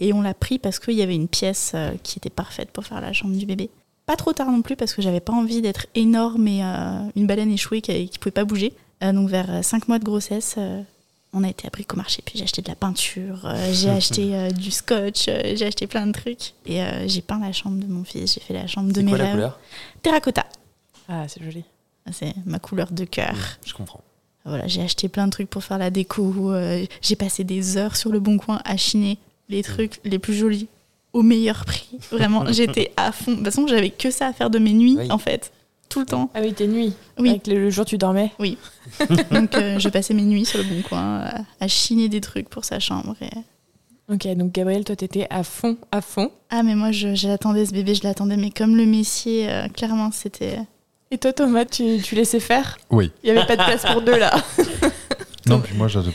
Et on l'a pris parce qu'il y avait une pièce euh, qui était parfaite pour faire la chambre du bébé. Pas trop tard non plus parce que j'avais pas envie d'être énorme et euh, une baleine échouée qui, qui pouvait pas bouger. Euh, donc vers 5 mois de grossesse, euh, on a été à bricomarché. Puis j'ai acheté de la peinture, euh, j'ai acheté euh, du scotch, euh, j'ai acheté plein de trucs. Et euh, j'ai peint la chambre de mon fils, j'ai fait la chambre de C'est mes quoi la couleur? Terracotta, Ah, c'est joli. c'est ma couleur de cœur. Je comprends. Voilà, j'ai acheté plein de trucs pour faire la déco. euh, j'ai passé des heures sur le bon coin à chiner les trucs les plus jolis au meilleur prix. Vraiment, j'étais à fond. De toute façon, j'avais que ça à faire de mes nuits, Oui. en fait. Tout le temps. Ah oui, tes nuits. Oui. Avec le, le jour, tu dormais. Donc, euh, je passais mes nuits sur le bon coin à, à chiner des trucs pour sa chambre. et- Ok, donc Gabriel, toi, t'étais à fond, à fond. Ah, mais moi, je, je l'attendais, ce bébé, je l'attendais. Mais comme le Messier, euh, clairement, c'était. Et toi, Thomas, tu, tu laissais faire? Oui. Il n'y avait pas de place pour deux là. Non, puis moi, j'ad-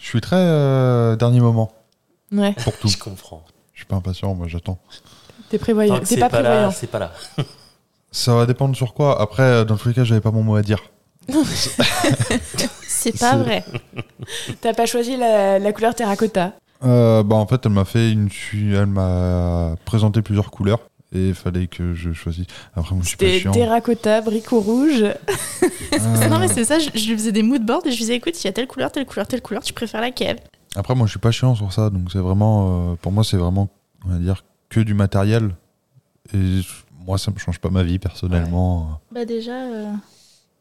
je suis très euh, dernier moment Ouais, pour tout. Je comprends. Je suis pas impatient, moi, j'attends. t'es prévoyant. T'es c'est pas, pas là, prévoyant. c'est pas là. Ça va dépendre sur quoi. Après, euh, dans tous les cas, j'avais pas mon mot à dire. C'est pas vrai. T'as pas choisi la, la couleur terracotta. Euh, bah, en fait, elle m'a fait une. Elle m'a présenté plusieurs couleurs. Et il fallait que je choisisse. Après, moi, je suis pas chiant. terracotta, bricot rouge. Euh, Non, mais c'est ça, je, je lui faisais des mood boards et je lui disais écoute, il y a telle couleur, telle couleur, telle couleur, tu préfères laquelle? Après, moi, je suis pas chiant sur ça, donc c'est vraiment, euh, pour moi, c'est vraiment, on va dire, que du matériel. Et moi, ça me change pas ma vie personnellement. Bah déjà, euh,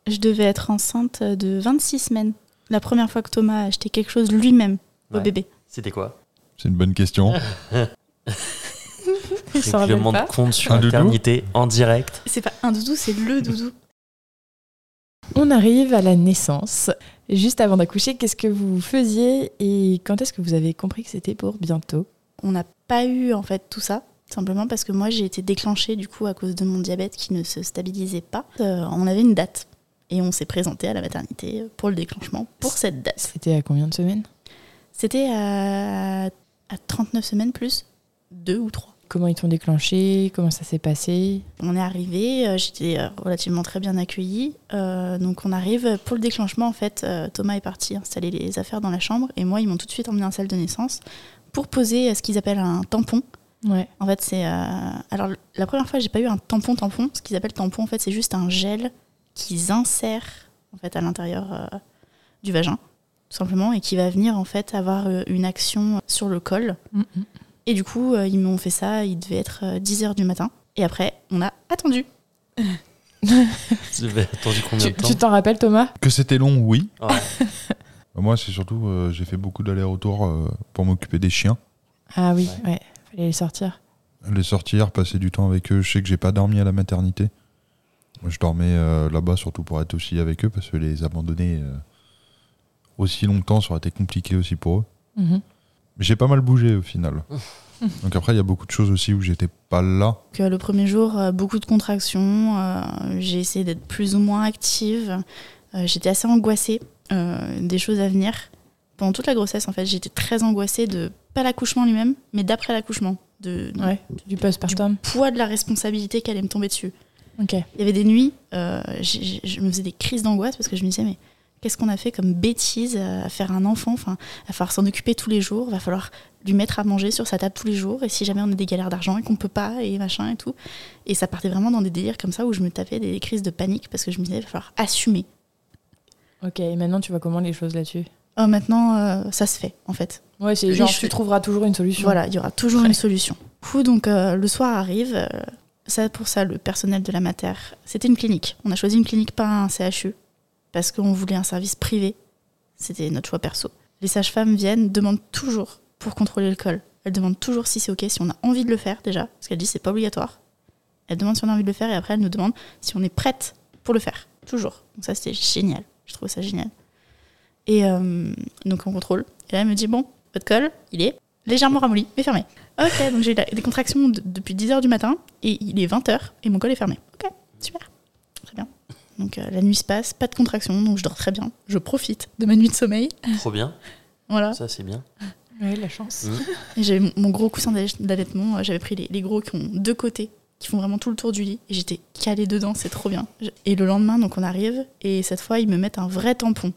je devais être enceinte de 26 semaines. La première fois que Thomas a acheté quelque chose lui-même au bébé. C'était quoi? C'est une bonne question. Règlement de compte sur maternité en direct. C'est pas un doudou, c'est le doudou. On arrive à la naissance. Juste avant d'accoucher, qu'est-ce que vous faisiez et quand est-ce que vous avez compris que c'était pour bientôt? On n'a pas eu en fait tout ça, simplement parce que moi j'ai été déclenchée du coup à cause de mon diabète qui ne se stabilisait pas. Euh, on avait une date et on s'est présenté à la maternité pour le déclenchement pour cette date. C'était à combien de semaines? C'était à, à 39 semaines plus deux ou trois. Comment ils t'ont déclenché Comment ça s'est passé On est arrivé, euh, j'étais euh, relativement très bien accueillie. Euh, donc on arrive pour le déclenchement en fait. Thomas est parti installer les affaires dans la chambre et moi ils m'ont tout de suite emmené en salle de naissance pour poser ce qu'ils appellent un tampon. Ouais. En fait c'est euh, alors la première fois j'ai pas eu un tampon tampon. Ce qu'ils appellent tampon en fait c'est juste un gel qu'ils insèrent en fait à l'intérieur euh, du vagin tout simplement et qui va venir en fait avoir une action sur le col. Et du coup, euh, ils m'ont fait ça, il devait être 10h du matin. Et après, on a attendu. Tu avais attendu combien Tu de temps tu t'en rappelles Thomas? Que c'était long, oui. Ouais. Moi, c'est surtout, euh, j'ai fait beaucoup d'allers-retours euh, pour m'occuper des chiens. Ah oui, ouais. Fallait les sortir. Les sortir, passer du temps avec eux. Je sais que j'ai pas dormi à la maternité. Moi, je dormais euh, là-bas surtout pour être aussi avec eux parce que les abandonner euh, aussi longtemps, ça aurait été compliqué aussi pour eux. Mhm. Mais j'ai pas mal bougé au final. Donc après, il y a beaucoup de choses aussi où j'étais pas là. Euh, le premier jour, euh, beaucoup de contractions. euh, j'ai essayé d'être plus ou moins active. Euh, j'étais assez angoissée euh, des choses à venir. Pendant toute la grossesse, en fait, j'étais très angoissée de pas l'accouchement lui-même, mais d'après l'accouchement, de, Ouais, du postpartum. poids de la responsabilité qui allait me tomber dessus. Ok. Il y avait des nuits, euh, je me faisais des crises d'angoisse parce que je me disais, mais qu'est-ce qu'on a fait comme bêtise à faire un enfant? Enfin, il va falloir s'en occuper tous les jours, il va falloir lui mettre à manger sur sa table tous les jours, et si jamais on a des galères d'argent et qu'on peut pas, et machin et tout. Et ça partait vraiment dans des délires comme ça où je me tapais des crises de panique parce que je me disais, il va falloir assumer. Ok, et maintenant tu vois comment les choses là-dessus? Oh, maintenant, euh, ça se fait, en fait. Ouais, c'est genre cheveux- tu trouveras toujours une solution. Voilà, il y aura toujours Ouais. une solution. Du coup, donc, euh, le soir arrive. euh, ça, pour ça, le personnel de la mater, c'était une clinique. On a choisi une clinique, pas un CHU, parce qu'on voulait un service privé. C'était notre choix perso. Les sages-femmes viennent, demandent toujours pour contrôler le col. Elles demandent toujours si c'est OK, si on a envie de le faire déjà, parce qu'elles disent c'est pas obligatoire. Elles demandent si on a envie de le faire et après elles nous demandent si on est prête pour le faire. Toujours. Donc ça, c'était génial. Je trouve ça génial. Et euh, donc on contrôle. Et là, elle me dit bon, votre col, il est légèrement ramolli, mais fermé. Ok, donc j'ai des contractions de- depuis 10h du matin et il est 20h et mon col est fermé. Ok, super. Donc euh, la nuit se passe, pas de contractions, donc je dors très bien. Je profite de ma nuit de sommeil. Trop bien. Voilà. Ça, c'est bien. Ouais, la chance. Mm. Et j'avais mon, gros coussin d'allai- d'allaitement, euh, j'avais pris les, les gros qui ont deux côtés, qui font vraiment tout le tour du lit, et j'étais calée dedans, c'est trop bien. Et le lendemain, donc on arrive, et cette fois, ils me mettent un vrai tampon.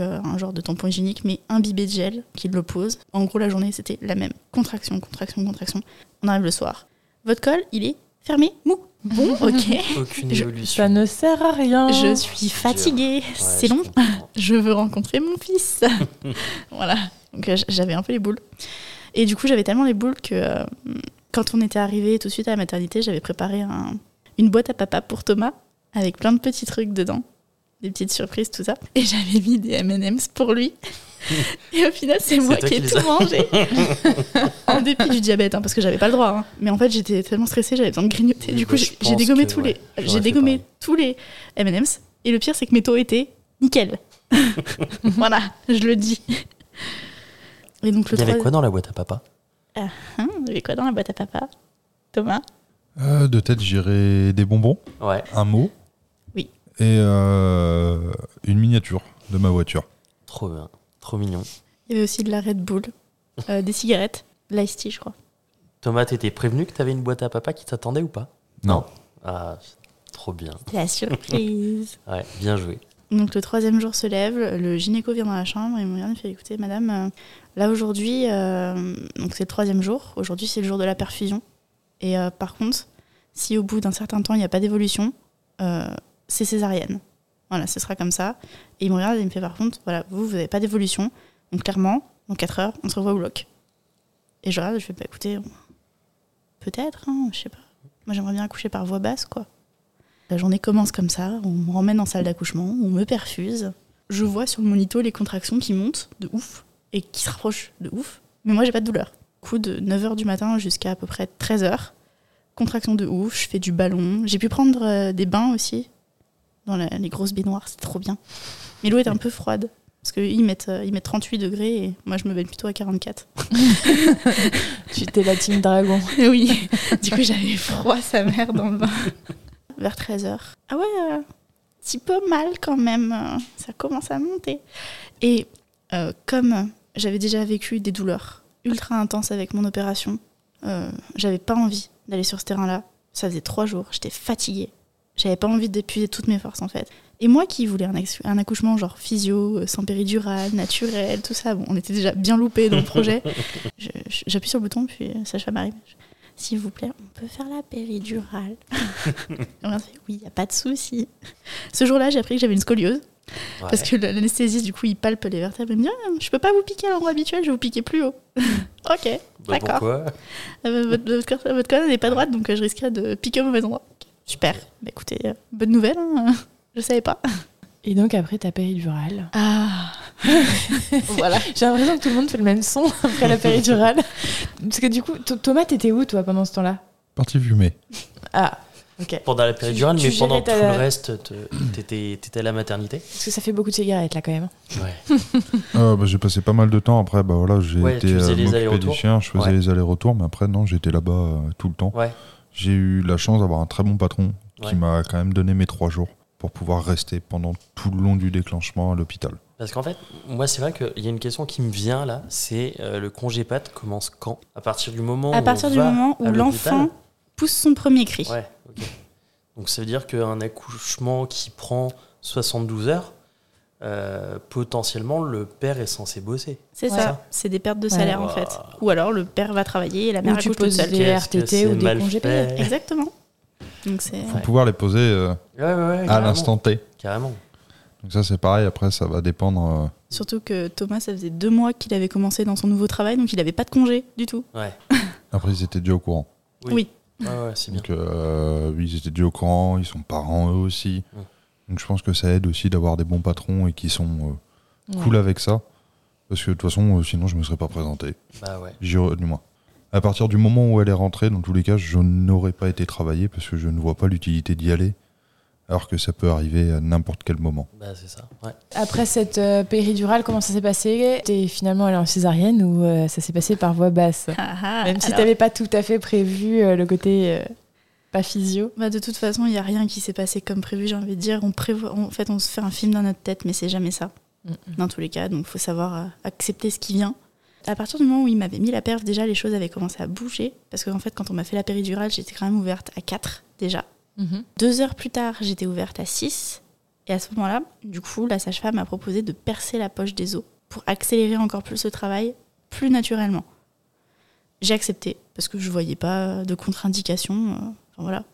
Euh, un genre de tampon hygiénique, mais imbibé de gel, qu'ils le posent. En gros, la journée, c'était la même. Contraction, contraction, contraction. On arrive le soir. Votre col, il est fermé, mou. Bon, ok. Aucune Je- évolution. Ça ne sert à rien. Je suis fatiguée, Ouais, c'est long. comprends. je veux rencontrer mon fils. voilà. Donc euh, j'avais un peu les boules. Et du coup, j'avais tellement les boules que euh, quand on était arrivé tout de suite à la maternité, j'avais préparé un- une boîte à papa pour Thomas avec plein de petits trucs dedans, des petites surprises, tout ça. Et j'avais mis des M&M's pour lui. Et au final, c'est moi qui ai tout mangé. en dépit du diabète, hein, parce que j'avais pas le droit. hein. Mais en fait, j'étais tellement stressée, j'avais besoin de grignoter. Du bah, coup, je j'ai dégommé que, tous ouais, les, j'ai dégommé tous les M&M's. Et le pire, c'est que mes taux étaient nickel. voilà, je le dis. Et donc le Il y avait quoi dans la boîte à papa? Hein, il y avait quoi dans la boîte à papa? Thomas? Euh, de tête, j'irais des bonbons, Ouais. un mot. Et euh, une miniature de ma voiture. Trop bien. Trop mignon. Il y avait aussi de la Red Bull, euh, des cigarettes, l'ice tea, je crois. Thomas, t'étais prévenu que t'avais une boîte à papa qui t'attendait ou pas? Non. Ah, trop bien. La surprise Ouais, bien joué. Donc le troisième jour se lève, le gynéco vient dans la chambre et il me regarde et fait écoutez madame, euh, là aujourd'hui, euh, donc c'est le troisième jour, aujourd'hui c'est le jour de la perfusion. Et euh, par contre, si au bout d'un certain temps il n'y a pas d'évolution, euh, c'est césarienne. Voilà, ce sera comme ça. Et il me regarde et il me fait par contre, voilà, vous, vous n'avez pas d'évolution. Donc clairement, dans 4 heures, on se revoit au bloc. Et je regarde, je fais, bah écoutez, peut-être, hein, je sais pas. Moi, j'aimerais bien accoucher par voix basse, quoi. La journée commence comme ça, on me ramène en salle d'accouchement, on me perfuse. Je vois sur le monito les contractions qui montent de ouf et qui se rapprochent de ouf. Mais moi, j'ai pas de douleur. Coup de 9h du matin jusqu'à à peu près 13h. Contraction de ouf, je fais du ballon. J'ai pu prendre euh, des bains aussi dans la- les grosses baignoires, c'est trop bien. Mais l'eau est un peu froide parce qu'ils mettent, euh, ils mettent 38 degrés et moi je me baigne plutôt à 44. Tu étais la team dragon. oui, du coup j'avais froid sa mère dans le bain. Vers 13h. Ah ouais, euh, petit peu mal quand même, euh, ça commence à monter. Et euh, comme j'avais déjà vécu des douleurs ultra intenses avec mon opération, euh, j'avais pas envie d'aller sur ce terrain-là. Ça faisait trois jours, j'étais fatiguée. J'avais pas envie d'épuiser toutes mes forces en fait. Et moi qui voulais un, acc- un accouchement genre physio, euh, sans péridurale, naturel, tout ça, bon, on était déjà bien loupés dans le projet. Je- je- J'appuie sur le bouton, puis euh, sage-femme arrive. S'il vous plaît, on peut faire la péridurale. Et on a fait, oui, il n'y a pas de souci. Ce jour-là, j'ai appris que j'avais une scoliose. Ouais. Parce que l'anesthésiste, du coup, il palpe les vertèbres. Il me dit ah, Je peux pas vous piquer à l'endroit habituel, je vais vous piquer plus haut. ok, Bah, d'accord. pourquoi? Euh, votre, votre, votre colonne n'est pas droite, donc euh, je risquerais de piquer au mauvais endroit. Super. Bah écoutez, euh, bonne nouvelle, hein. je savais pas. Et donc après ta péridurale. Ah Voilà. J'ai l'impression que tout le monde fait le même son après la péridurale. Parce que du coup, Th- Thomas, t'étais où toi pendant ce temps-là? Partie fumée. Ah, ok. Pendant la péridurale, tu mais pendant tout le reste, te- t'étais t'étais à la maternité Parce que ça fait beaucoup de cigarettes là quand même. Ouais. Euh, bah, j'ai passé pas mal de temps après. Bah, voilà, j'ai Ouais, été tu faisais euh, les m'occuper allers-retours. du chien, je faisais Ouais. les allers-retours, mais après, non, j'étais là-bas euh, tout le temps. Ouais. J'ai eu la chance d'avoir un très bon patron Ouais. qui m'a quand même donné mes trois jours pour pouvoir rester pendant tout le long du déclenchement à l'hôpital. Parce qu'en fait, moi, c'est vrai qu'il y a une question qui me vient là, c'est euh, le congé pat commence quand? À partir du moment À où partir on du va moment où à l'enfant pousse son premier cri. Ouais, ok. Donc ça veut dire qu'un accouchement qui prend 72 heures, euh, potentiellement, le père est censé bosser. C'est Ouais. ça, c'est des pertes de Ouais. salaire en fait. Ou alors le père va travailler et la mère Ou tu poses des RTT ou des congés payés. Exactement. Donc c'est Faut Ouais. pouvoir les poser euh, Ouais, ouais, ouais, à l'instant T. Carrément. Donc ça, c'est pareil. Après, ça va dépendre. euh, surtout que Thomas, ça faisait deux mois qu'il avait commencé dans son nouveau travail, donc il n'avait pas de congé du tout. Ouais. Après, ils étaient déjà au courant. Oui. Oui. Ouais, ouais, c'est bien. Donc, euh, oui, ils étaient déjà au courant. Ils sont parents eux aussi. Donc, je pense que ça aide aussi d'avoir des bons patrons et qui sont euh, Ouais. cool avec ça. Parce que de toute façon, euh, sinon, je me serais pas présenté. Bah ouais. J'y- Du moins. À partir du moment où elle est rentrée, dans tous les cas, je n'aurais pas été travaillé parce que je ne vois pas l'utilité d'y aller. Alors que ça peut arriver à n'importe quel moment. Bah c'est ça. Ouais. Après cette euh, péridurale, comment ça s'est passé? T'es finalement allée en césarienne ou euh, ça s'est passé par voie basse? Même si Alors, t'avais pas tout à fait prévu euh, le côté euh, pas physio. bah, de toute façon, il n'y a rien qui s'est passé comme prévu, j'ai envie de dire. On prévoit, en fait, on se fait un film dans notre tête, mais c'est jamais ça. dans tous les cas. Donc, il faut savoir euh, accepter ce qui vient. À partir du moment où il m'avait mis la perf, déjà, les choses avaient commencé à bouger. Parce qu'en fait, quand on m'a fait la péridurale, j'étais quand même ouverte à 4 déjà. Mhm. Deux heures plus tard, j'étais ouverte à 6. Et à ce moment-là, du coup, la sage-femme a proposé de percer la poche des os pour accélérer encore plus le travail, plus naturellement. J'ai accepté parce que je voyais pas de contre-indication. Voilà.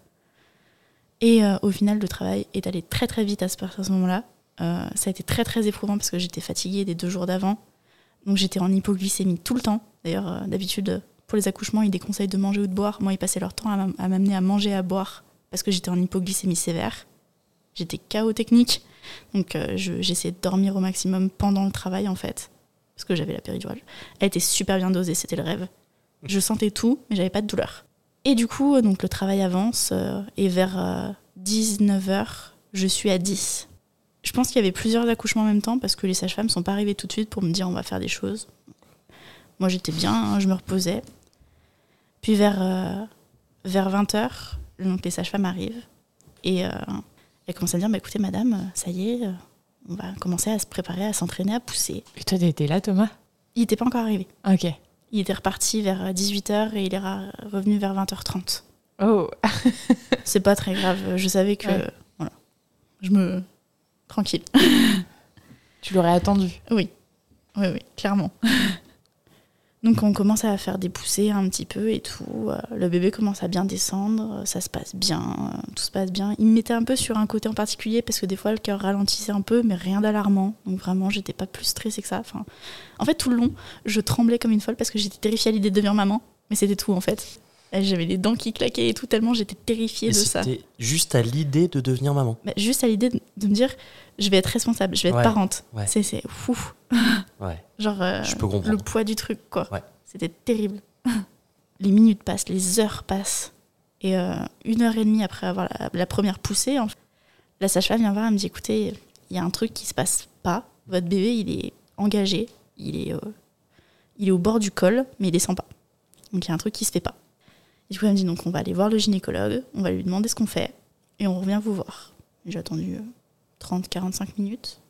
Et euh, au final, le travail est allé très très vite à ce, à ce moment-là. Euh, ça a été très très éprouvant parce que j'étais fatiguée des deux jours d'avant. Donc j'étais en hypoglycémie tout le temps. D'ailleurs, euh, d'habitude, pour les accouchements, ils déconseillent de manger ou de boire. Moi, ils passaient leur temps à m'am- à m'amener à manger et à boire parce que j'étais en hypoglycémie sévère. J'étais chaos technique. Donc je- j'essayais de dormir au maximum pendant le travail en fait. Parce que j'avais la péridurale. Elle était super bien dosée, c'était le rêve. Je sentais tout, mais j'avais pas de douleur. Et du coup, euh, donc le travail avance euh, et vers 19h, je suis à 10. Je pense qu'il y avait plusieurs accouchements en même temps parce que les sages-femmes sont pas arrivées tout de suite pour me dire on va faire des choses. Moi j'étais bien, hein, je me reposais. Puis vers, euh, vers 20h, donc les sages-femmes arrivent et euh, elles commencent à dire bah, écoutez madame, euh, ça y est, euh, on va commencer à se préparer, à s'entraîner, à pousser. Et toi, t'étais là, Thomas? Il n'était pas encore arrivé. Ok. Il était reparti vers 18h et il est revenu vers 20h30. Oh, C'est pas très grave, je savais que. Ouais. Voilà. Je me. Tranquille. tu l'aurais attendu. Oui, oui, oui, clairement. Donc on commence à faire des poussées un petit peu et tout. Euh, Le bébé commence à bien descendre, euh, ça se passe bien, euh, tout se passe bien. Il me mettait un peu sur un côté en particulier parce que des fois le cœur ralentissait un peu, mais rien d'alarmant. Donc vraiment, j'étais pas plus stressée que ça. Enfin, en fait, tout le long, je tremblais comme une folle parce que j'étais terrifiée à l'idée de devenir maman. Mais c'était tout en fait. Et J'avais les dents qui claquaient et tout, tellement j'étais terrifiée de ça. c'était juste à l'idée de devenir maman. Bah, juste à l'idée de, de me dire, je vais être responsable, je vais être Ouais, parente. ouais. C'est, c'est fou. Ouais. Genre, euh, Je peux comprendre. le poids du truc, quoi. C'était terrible. les minutes passent, les heures passent. Et euh, une heure et demie après avoir la, la première poussée, en fait, la sage-femme vient voir, elle me dit écoutez, il y a un truc qui se passe pas. Votre bébé, il est engagé, il est, euh, il est au bord du col, mais il descend pas. Donc il y a un truc qui se fait pas. Du coup, elle me dit donc on va aller voir le gynécologue, on va lui demander ce qu'on fait, et on revient vous voir. J'ai attendu 30-45 minutes.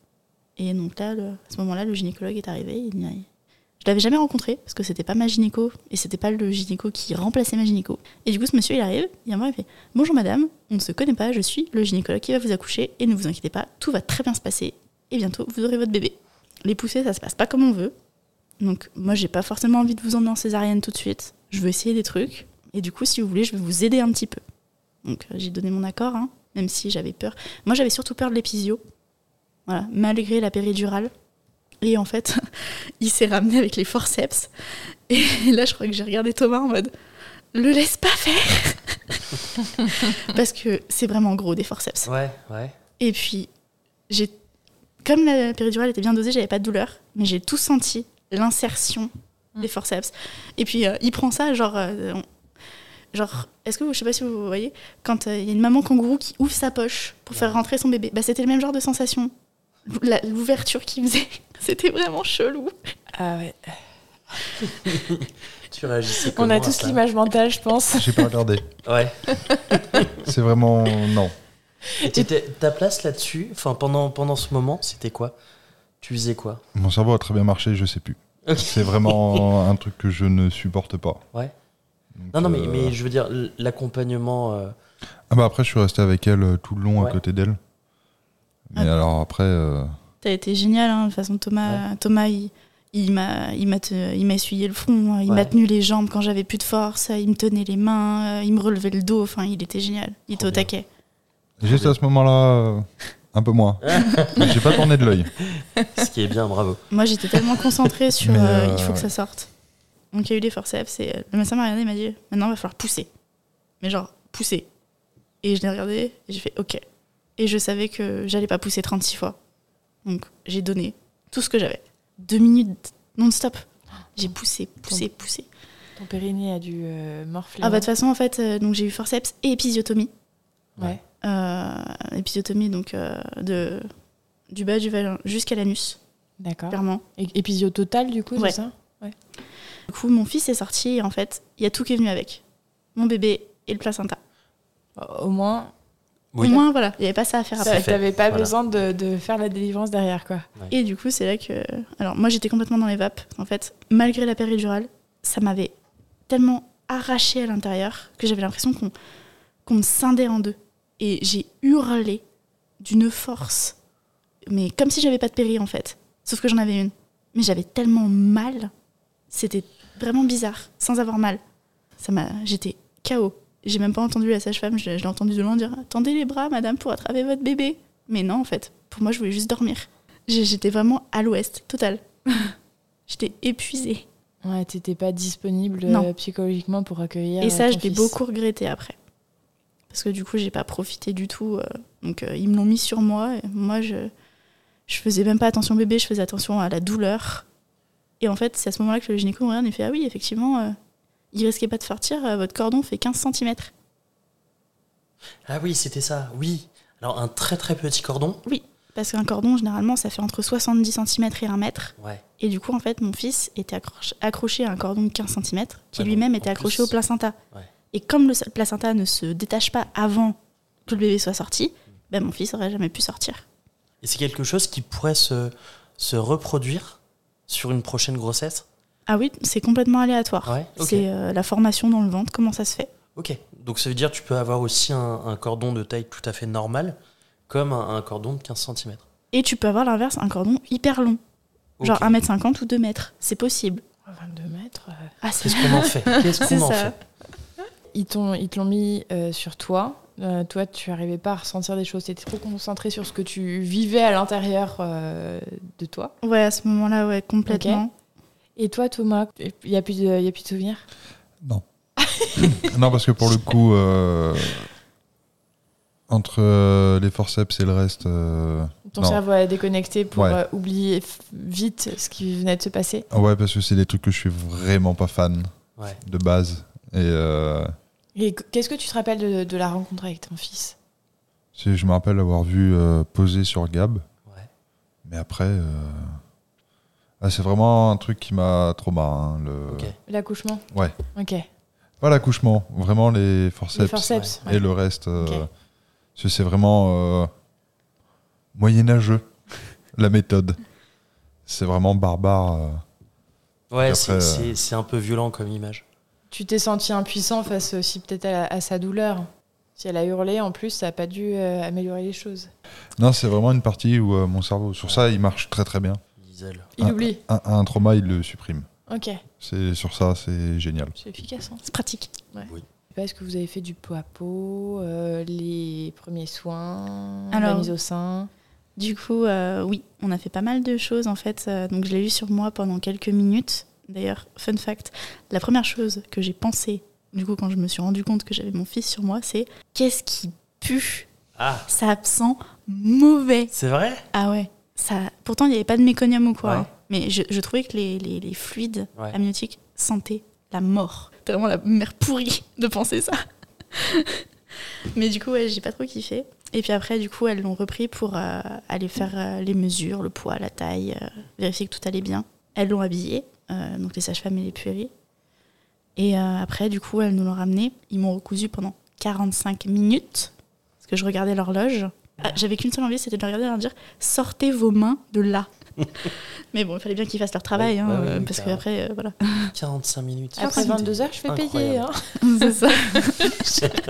Et donc là, à ce moment-là, le gynécologue est arrivé. Il m'a- je l'avais jamais rencontré parce que c'était pas ma gynéco et c'était pas le gynéco qui remplaçait ma gynéco. Et du coup, ce monsieur, il arrive, il vient me voir, il fait Bonjour madame, on ne se connaît pas, je suis le gynécologue qui va vous accoucher et ne vous inquiétez pas, tout va très bien se passer et bientôt vous aurez votre bébé. Les poussées, ça se passe pas comme on veut. Donc moi, j'ai pas forcément envie de vous emmener en césarienne tout de suite. Je veux essayer des trucs et du coup, si vous voulez, je vais vous aider un petit peu. Donc euh, j'ai donné mon accord, hein, même si j'avais peur. Moi, j'avais surtout peur de l'épisio. Voilà, malgré la péridurale. Et en fait, il s'est ramené avec les forceps. Et là, je crois que j'ai regardé Thomas en mode le laisse pas faire Parce que c'est vraiment gros des forceps. Ouais, ouais. Et puis, j'ai. Comme la péridurale était bien dosée, j'avais pas de douleur, mais j'ai tout senti, l'insertion des forceps. Et puis, euh, il prend ça, genre. euh, Genre, est-ce que vous, je sais pas si vous voyez, quand euh, il y a une maman kangourou qui ouvre sa poche pour faire rentrer son bébé, bah, c'était le même genre de sensation. L'ouverture qu'il faisait, c'était vraiment chelou. Ah ouais. Tu réagissais On a tous l'image mentale, je pense. J'ai pas regardé. Ouais. C'est vraiment. Non. Et t'étais- ta place là-dessus, enfin pendant, pendant ce moment, c'était quoi? Tu faisais quoi? Mon cerveau a très bien marché, je sais plus. C'est vraiment un truc que je ne supporte pas. Ouais. Donc, Non, non, mais, euh, mais je veux dire, l'accompagnement. euh, Ah bah après, je suis resté avec elle euh, tout le long Ouais. à côté d'elle. Mais Ah. alors après, euh, Ça a été génial, hein. de toute façon, Thomas, Thomas il, il m'a il m'a te- il m'a essuyé le front, il Ouais. m'a tenu les jambes quand j'avais plus de force, il me tenait les mains, il me relevait le dos, enfin, il était génial. Il était au taquet. juste à ce moment-là, euh, un peu moins. J'ai pas tourné de l'œil. ce qui est bien, bravo. Moi, j'étais tellement concentrée sur euh, euh, il faut que ça sorte. Donc, il y a eu des forceps et euh, le médecin m'a regardé il m'a dit maintenant, il va falloir pousser. Mais genre, pousser. Et je l'ai regardé et j'ai fait OK. Et je savais que j'allais pas pousser 36 fois. Donc, j'ai donné tout ce que j'avais. Deux minutes non-stop. J'ai poussé, poussé, poussé. Ton périnée a dû euh, morfler. Ah bah de toute façon en fait euh, donc j'ai eu forceps et épisiotomie. Ouais. Euh, épisiotomie donc euh, de du bas du vagin jusqu'à l'anus D'accord. clairement. Et épisio total, du coup, Ouais. c'est ça Du coup mon fils est sorti et en fait il y a tout qui est venu avec. Mon bébé et le placenta. Au moins, Oui. Au moins voilà il n'y avait pas ça à faire Ça après. fait. t'avais pas Voilà. besoin de, de faire la délivrance derrière, quoi. Et du coup c'est là que alors moi j'étais complètement dans les vapes. En fait malgré la péridurale ça m'avait tellement arraché à l'intérieur que j'avais l'impression qu'on qu'on me scindait en deux. Et j'ai hurlé d'une force. Mais comme si j'avais pas de péri en fait. Sauf que j'en avais une. Mais j'avais tellement mal. C'était vraiment bizarre, sans avoir mal. Ça m'a, J'étais KO. J'ai même pas entendu la sage-femme, je, je l'ai entendu de loin dire Tendez les bras, madame, pour attraper votre bébé. Mais non, en fait, pour moi, je voulais juste dormir. J'étais vraiment à l'ouest, total. J'étais épuisée. Ouais, t'étais pas disponible Non. euh, psychologiquement pour accueillir. Et euh, ça, ton je l'ai beaucoup regretté après. Parce que du coup, j'ai pas profité du tout. euh, donc, ils me l'ont mis sur moi. Et moi, je, je faisais même pas attention au bébé, je faisais attention à la douleur. Et en fait, c'est à ce moment-là que le gynéco regarde et fait Ah oui, effectivement, euh, il risquait pas de sortir, euh, votre cordon fait 15 cm. Ah oui, c'était ça, oui. Alors, un très très petit cordon. Parce qu'un cordon, généralement, ça fait entre 70 cm et 1 mètre. Ouais. Et du coup, en fait, mon fils était accroché, à un cordon de 15 cm, qui Ouais, lui-même était accroché plus- au placenta. Ouais. Et comme le placenta ne se détache pas avant que le bébé soit sorti, ben, mon fils aurait jamais pu sortir. Et c'est quelque chose qui pourrait se, se reproduire sur une prochaine grossesse Ah oui, c'est complètement aléatoire. Ouais. C'est euh, la formation dans le ventre, comment ça se fait? Ok. Donc ça veut dire que tu peux avoir aussi un, un cordon de taille tout à fait normale, comme un, un cordon de 15 cm. Et tu peux avoir l'inverse, un cordon hyper long, genre 1m50 ou 2 mètres. C'est possible. 22 mètres. Ah, c'est Qu'est-ce qu'on en fait? Qu'est-ce qu'on en ça. fait? Ils t'ont ils te l'ont mis euh, sur toi. Euh, toi, tu arrivais pas à ressentir des choses. Tu étais trop concentré sur ce que tu vivais à l'intérieur euh, de toi. Ouais, à ce moment-là, ouais, complètement. Et toi, Thomas, il n'y a, plus de- y a plus de souvenirs? Non. non, parce que pour le coup, euh, entre euh, les forceps et le reste, euh, Ton Non. cerveau a déconnecté pour Ouais. euh, oublier vite ce qui venait de se passer. ouais, parce que c'est des trucs que je suis vraiment pas fan Ouais. de base. Et euh, Et qu- qu'est-ce que tu te rappelles de, de la rencontre avec ton fils? Je me rappelle avoir vu euh, poser sur Gab, Ouais. mais après, euh, ah, c'est vraiment un truc qui m'a trop marre. le... Ok. L'accouchement? Ouais. Ok. Pas l'accouchement, vraiment les forceps, Les forceps. et ouais. le reste. euh, c'est vraiment euh, moyenâgeux, la méthode. C'est vraiment barbare. euh. Ouais, euh, c'est un peu violent comme image. Tu t'es senti impuissant face aussi peut-être à, à sa douleur. Si elle a hurlé, en plus, ça n'a pas dû euh, améliorer les choses. Non, c'est vraiment une partie où euh, mon cerveau, sur ça, il marche très très bien. Diesel. Il oublie. Un, un trauma, il le supprime. Ok. C'est sur ça, c'est génial. C'est efficace. Hein. C'est pratique. Pas, Est-ce que vous avez fait du pot à pot, euh, les premiers soins, la mise au sein? Du coup, euh, oui, on a fait pas mal de choses en fait. Euh, donc je l'ai eu sur moi pendant quelques minutes. D'ailleurs, fun fact, la première chose que j'ai pensé, du coup, quand je me suis rendu compte que j'avais mon fils sur moi, c'est qu'est-ce qui pue Ah, Ça sent mauvais. c'est vrai? Ah ouais. Ça... Pourtant, il n'y avait pas de méconium ou quoi. Ouais. hein. Mais je, je trouvais que les, les- les fluides Ouais. amniotiques sentaient la mort. C'était vraiment la mère pourrie de penser ça. Mais du coup, ouais, j'ai pas trop kiffé. Et puis après, du coup, elles l'ont repris pour euh, aller faire euh, les mesures, le poids, la taille, euh, vérifier que tout allait bien. Elles l'ont habillé, euh, donc les sages-femmes et les puéries. Et euh, après, du coup, elles nous l'ont ramené. Ils m'ont recousu pendant 45 minutes, parce que je regardais l'horloge. Ah, J'avais qu'une seule envie, c'était de regarder et de leur dire sortez vos mains de là. Mais bon, il fallait bien qu'ils fassent leur travail, Ouais, hein, ouais, ouais, euh, oui, parce qu'après, euh, voilà. 45 minutes. Après C'était 22 heures, je fais payer. hein. C'est ça.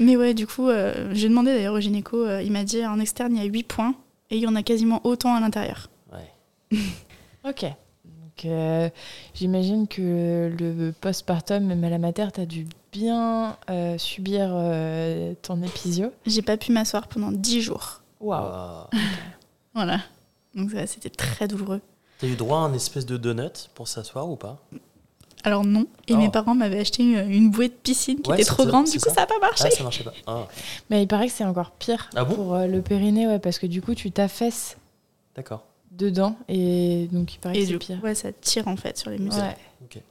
Mais ouais, du coup, euh, j'ai demandé d'ailleurs au gynéco, euh, il m'a dit en externe, il y a 8 points et il y en a quasiment autant à l'intérieur. Ouais. Ok. Donc, euh, j'imagine que le postpartum, même à la mater, tu as dû bien euh, subir euh, ton épisio. J'ai pas pu m'asseoir pendant 10 jours. Waouh. Ah. Voilà. Donc ça, c'était très douloureux. T'as eu droit à un espèce de donut pour s'asseoir ou pas? Alors non. Et Oh. mes parents m'avaient acheté une, une bouée de piscine qui Ouais, était trop ça, grande, du coup ça. n'a pas marché. Ah, ça marchait pas. Ah, Mais il paraît que c'est encore pire Ah bon? pour euh, le périnée, ouais, parce que du coup, tu t'affaisses d'accord. Dedans et donc il paraît Et que c'est pire. ouais, ça tire en fait sur les muscles. Ouais.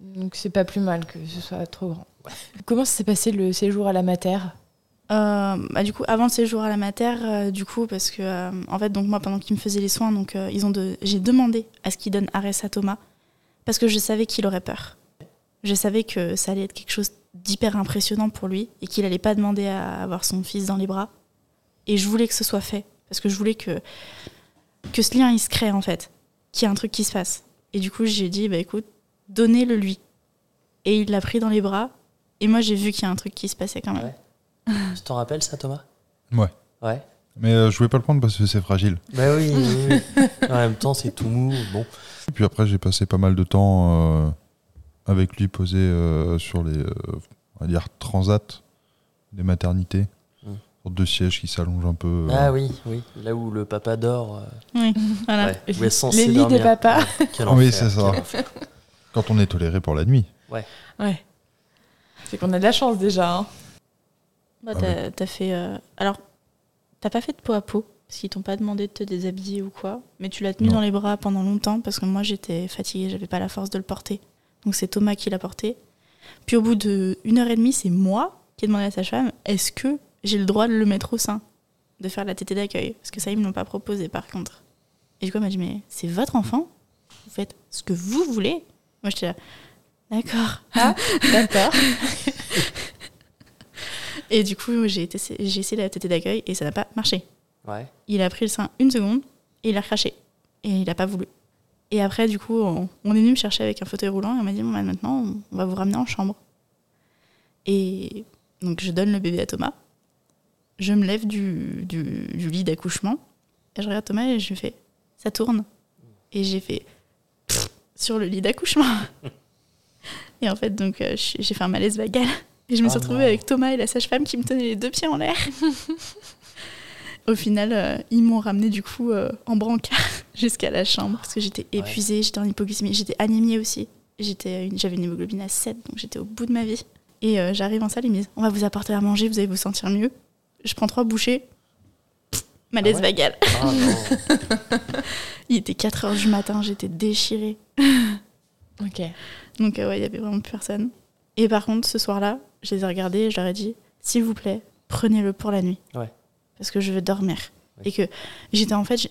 Donc c'est pas plus mal que ce soit trop grand. Comment s'est passé le séjour à la mater? Euh, bah, du coup, avant le séjour à la mater, euh, du coup, parce que euh, en fait, donc moi, pendant qu'ils me faisaient les soins, donc euh, ils ont de... j'ai demandé à ce qu'ils donnent Arès à Thomas parce que je savais qu'il aurait peur. Je savais que ça allait être quelque chose d'hyper impressionnant pour lui et qu'il allait pas demander à avoir son fils dans les bras. Et je voulais que ce soit fait parce que je voulais que que ce lien il se crée en fait, qu'il y ait un truc qui se passe. Et du coup, j'ai dit bah écoute, donnez-le lui. Et il l'a pris dans les bras. Et moi, j'ai vu qu'il y a un truc qui se passait quand même. Ouais. Tu t'en rappelles ça, Thomas? Ouais. Ouais. Mais euh, je voulais pas le prendre parce que c'est fragile. Bah oui, oui, oui. En même temps, c'est tout mou. Bon. Et puis après, j'ai passé pas mal de temps euh, avec lui posé euh, sur les, euh, on va dire, transats des maternités. Sur deux sièges qui s'allongent un peu. euh. Ah oui, oui. Là où le papa dort. euh, Oui, voilà. ouais, où est censé Les lits dormir. des papas. Ouais, Oui, c'est ça. Quand on est toléré pour la nuit. Ouais. C'est qu'on a de la chance déjà. hein. Bah, Ah t'as, fait. euh, Alors, t'as pas fait de peau à peau, parce qu'ils t'ont pas demandé de te déshabiller ou quoi, mais tu l'as tenu Non. dans les bras pendant longtemps, parce que moi j'étais fatiguée, j'avais pas la force de le porter. Donc c'est Thomas qui l'a porté. Puis au bout de une heure et demie, c'est moi qui ai demandé à sa femme est-ce que j'ai le droit de le mettre au sein De faire la tétée d'accueil Parce que ça, ils me l'ont pas proposé par contre. Et du coup, elle m'a dit mais c'est votre enfant? Vous faites ce que vous voulez? Moi j'étais là d'accord. Ah, d'accord. Et du coup, j'ai, essayé la tétée d'accueil et ça n'a pas marché. Ouais. Il a pris le sein une seconde et il a recraché. Et il n'a pas voulu. Et après, du coup, on, on est venu me chercher avec un fauteuil roulant et on m'a dit bon, bah, maintenant, on va vous ramener en chambre. Et donc, je donne le bébé à Thomas. Je me lève du, du, du lit d'accouchement. Et je regarde Thomas et je lui fais ça tourne. Et j'ai fait Pff, sur le lit d'accouchement. et en fait, donc, euh, j'ai fait un malaise vagal. Et je me suis Oh retrouvée avec Thomas et la sage-femme qui me tenaient les deux pieds en l'air. Au final, euh, ils m'ont ramené du coup euh, en brancard jusqu'à la chambre parce que j'étais Ouais. épuisée, j'étais en hypoglycémie, j'étais anémie aussi. J'étais une- J'avais une hémoglobine à 7, donc j'étais au bout de ma vie. Et euh, j'arrive en salle, ils me disent On va vous apporter à manger, vous allez vous sentir mieux. Je prends trois bouchées. Pff, Malaise Ah ouais vagal. Ah. Il était 4 heures du matin, j'étais déchirée. Ok. Donc euh, ouais, il y avait vraiment plus personne. Et par contre, ce soir-là, je les ai regardés et je leur ai dit S'il vous plaît, prenez-le pour la nuit. Ouais. Parce que je veux dormir. Et que j'étais en fait,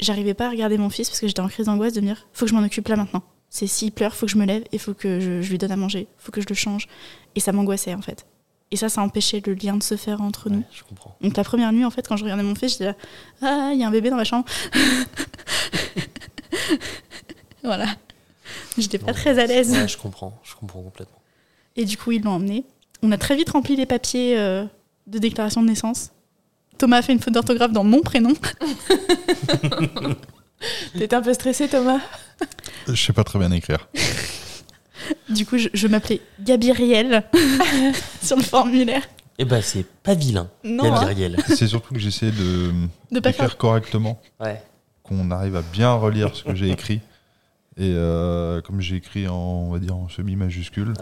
j'arrivais pas à regarder mon fils parce que j'étais en crise d'angoisse de me dire Faut que je m'en occupe là maintenant. C'est s'il pleure, faut que je me lève et faut que je, je lui donne à manger, faut que je le change. Et ça m'angoissait en fait. Et ça, ça empêchait le lien de se faire entre nous. Ouais, je comprends. Donc la première nuit, en fait, quand je regardais mon fils, j'étais là, ah, il y a un bébé dans ma chambre. voilà. J'étais pas très à l'aise. Ouais, je comprends, je comprends complètement. Et du coup, ils l'ont emmené. On a très vite rempli les papiers euh, de déclaration de naissance. Thomas a fait une faute d'orthographe dans mon prénom. T'étais un peu stressé, Thomas? Je sais pas très bien écrire. Du coup, je, je m'appelais Gabrielle sur le formulaire. Eh ben, c'est pas vilain, Non, hein, Gabriel. C'est surtout que j'essaie de de pas faire. correctement, Ouais. qu'on arrive à bien relire ce que j'ai écrit. Et euh, comme j'ai écrit en, on va dire, en semi-majuscule,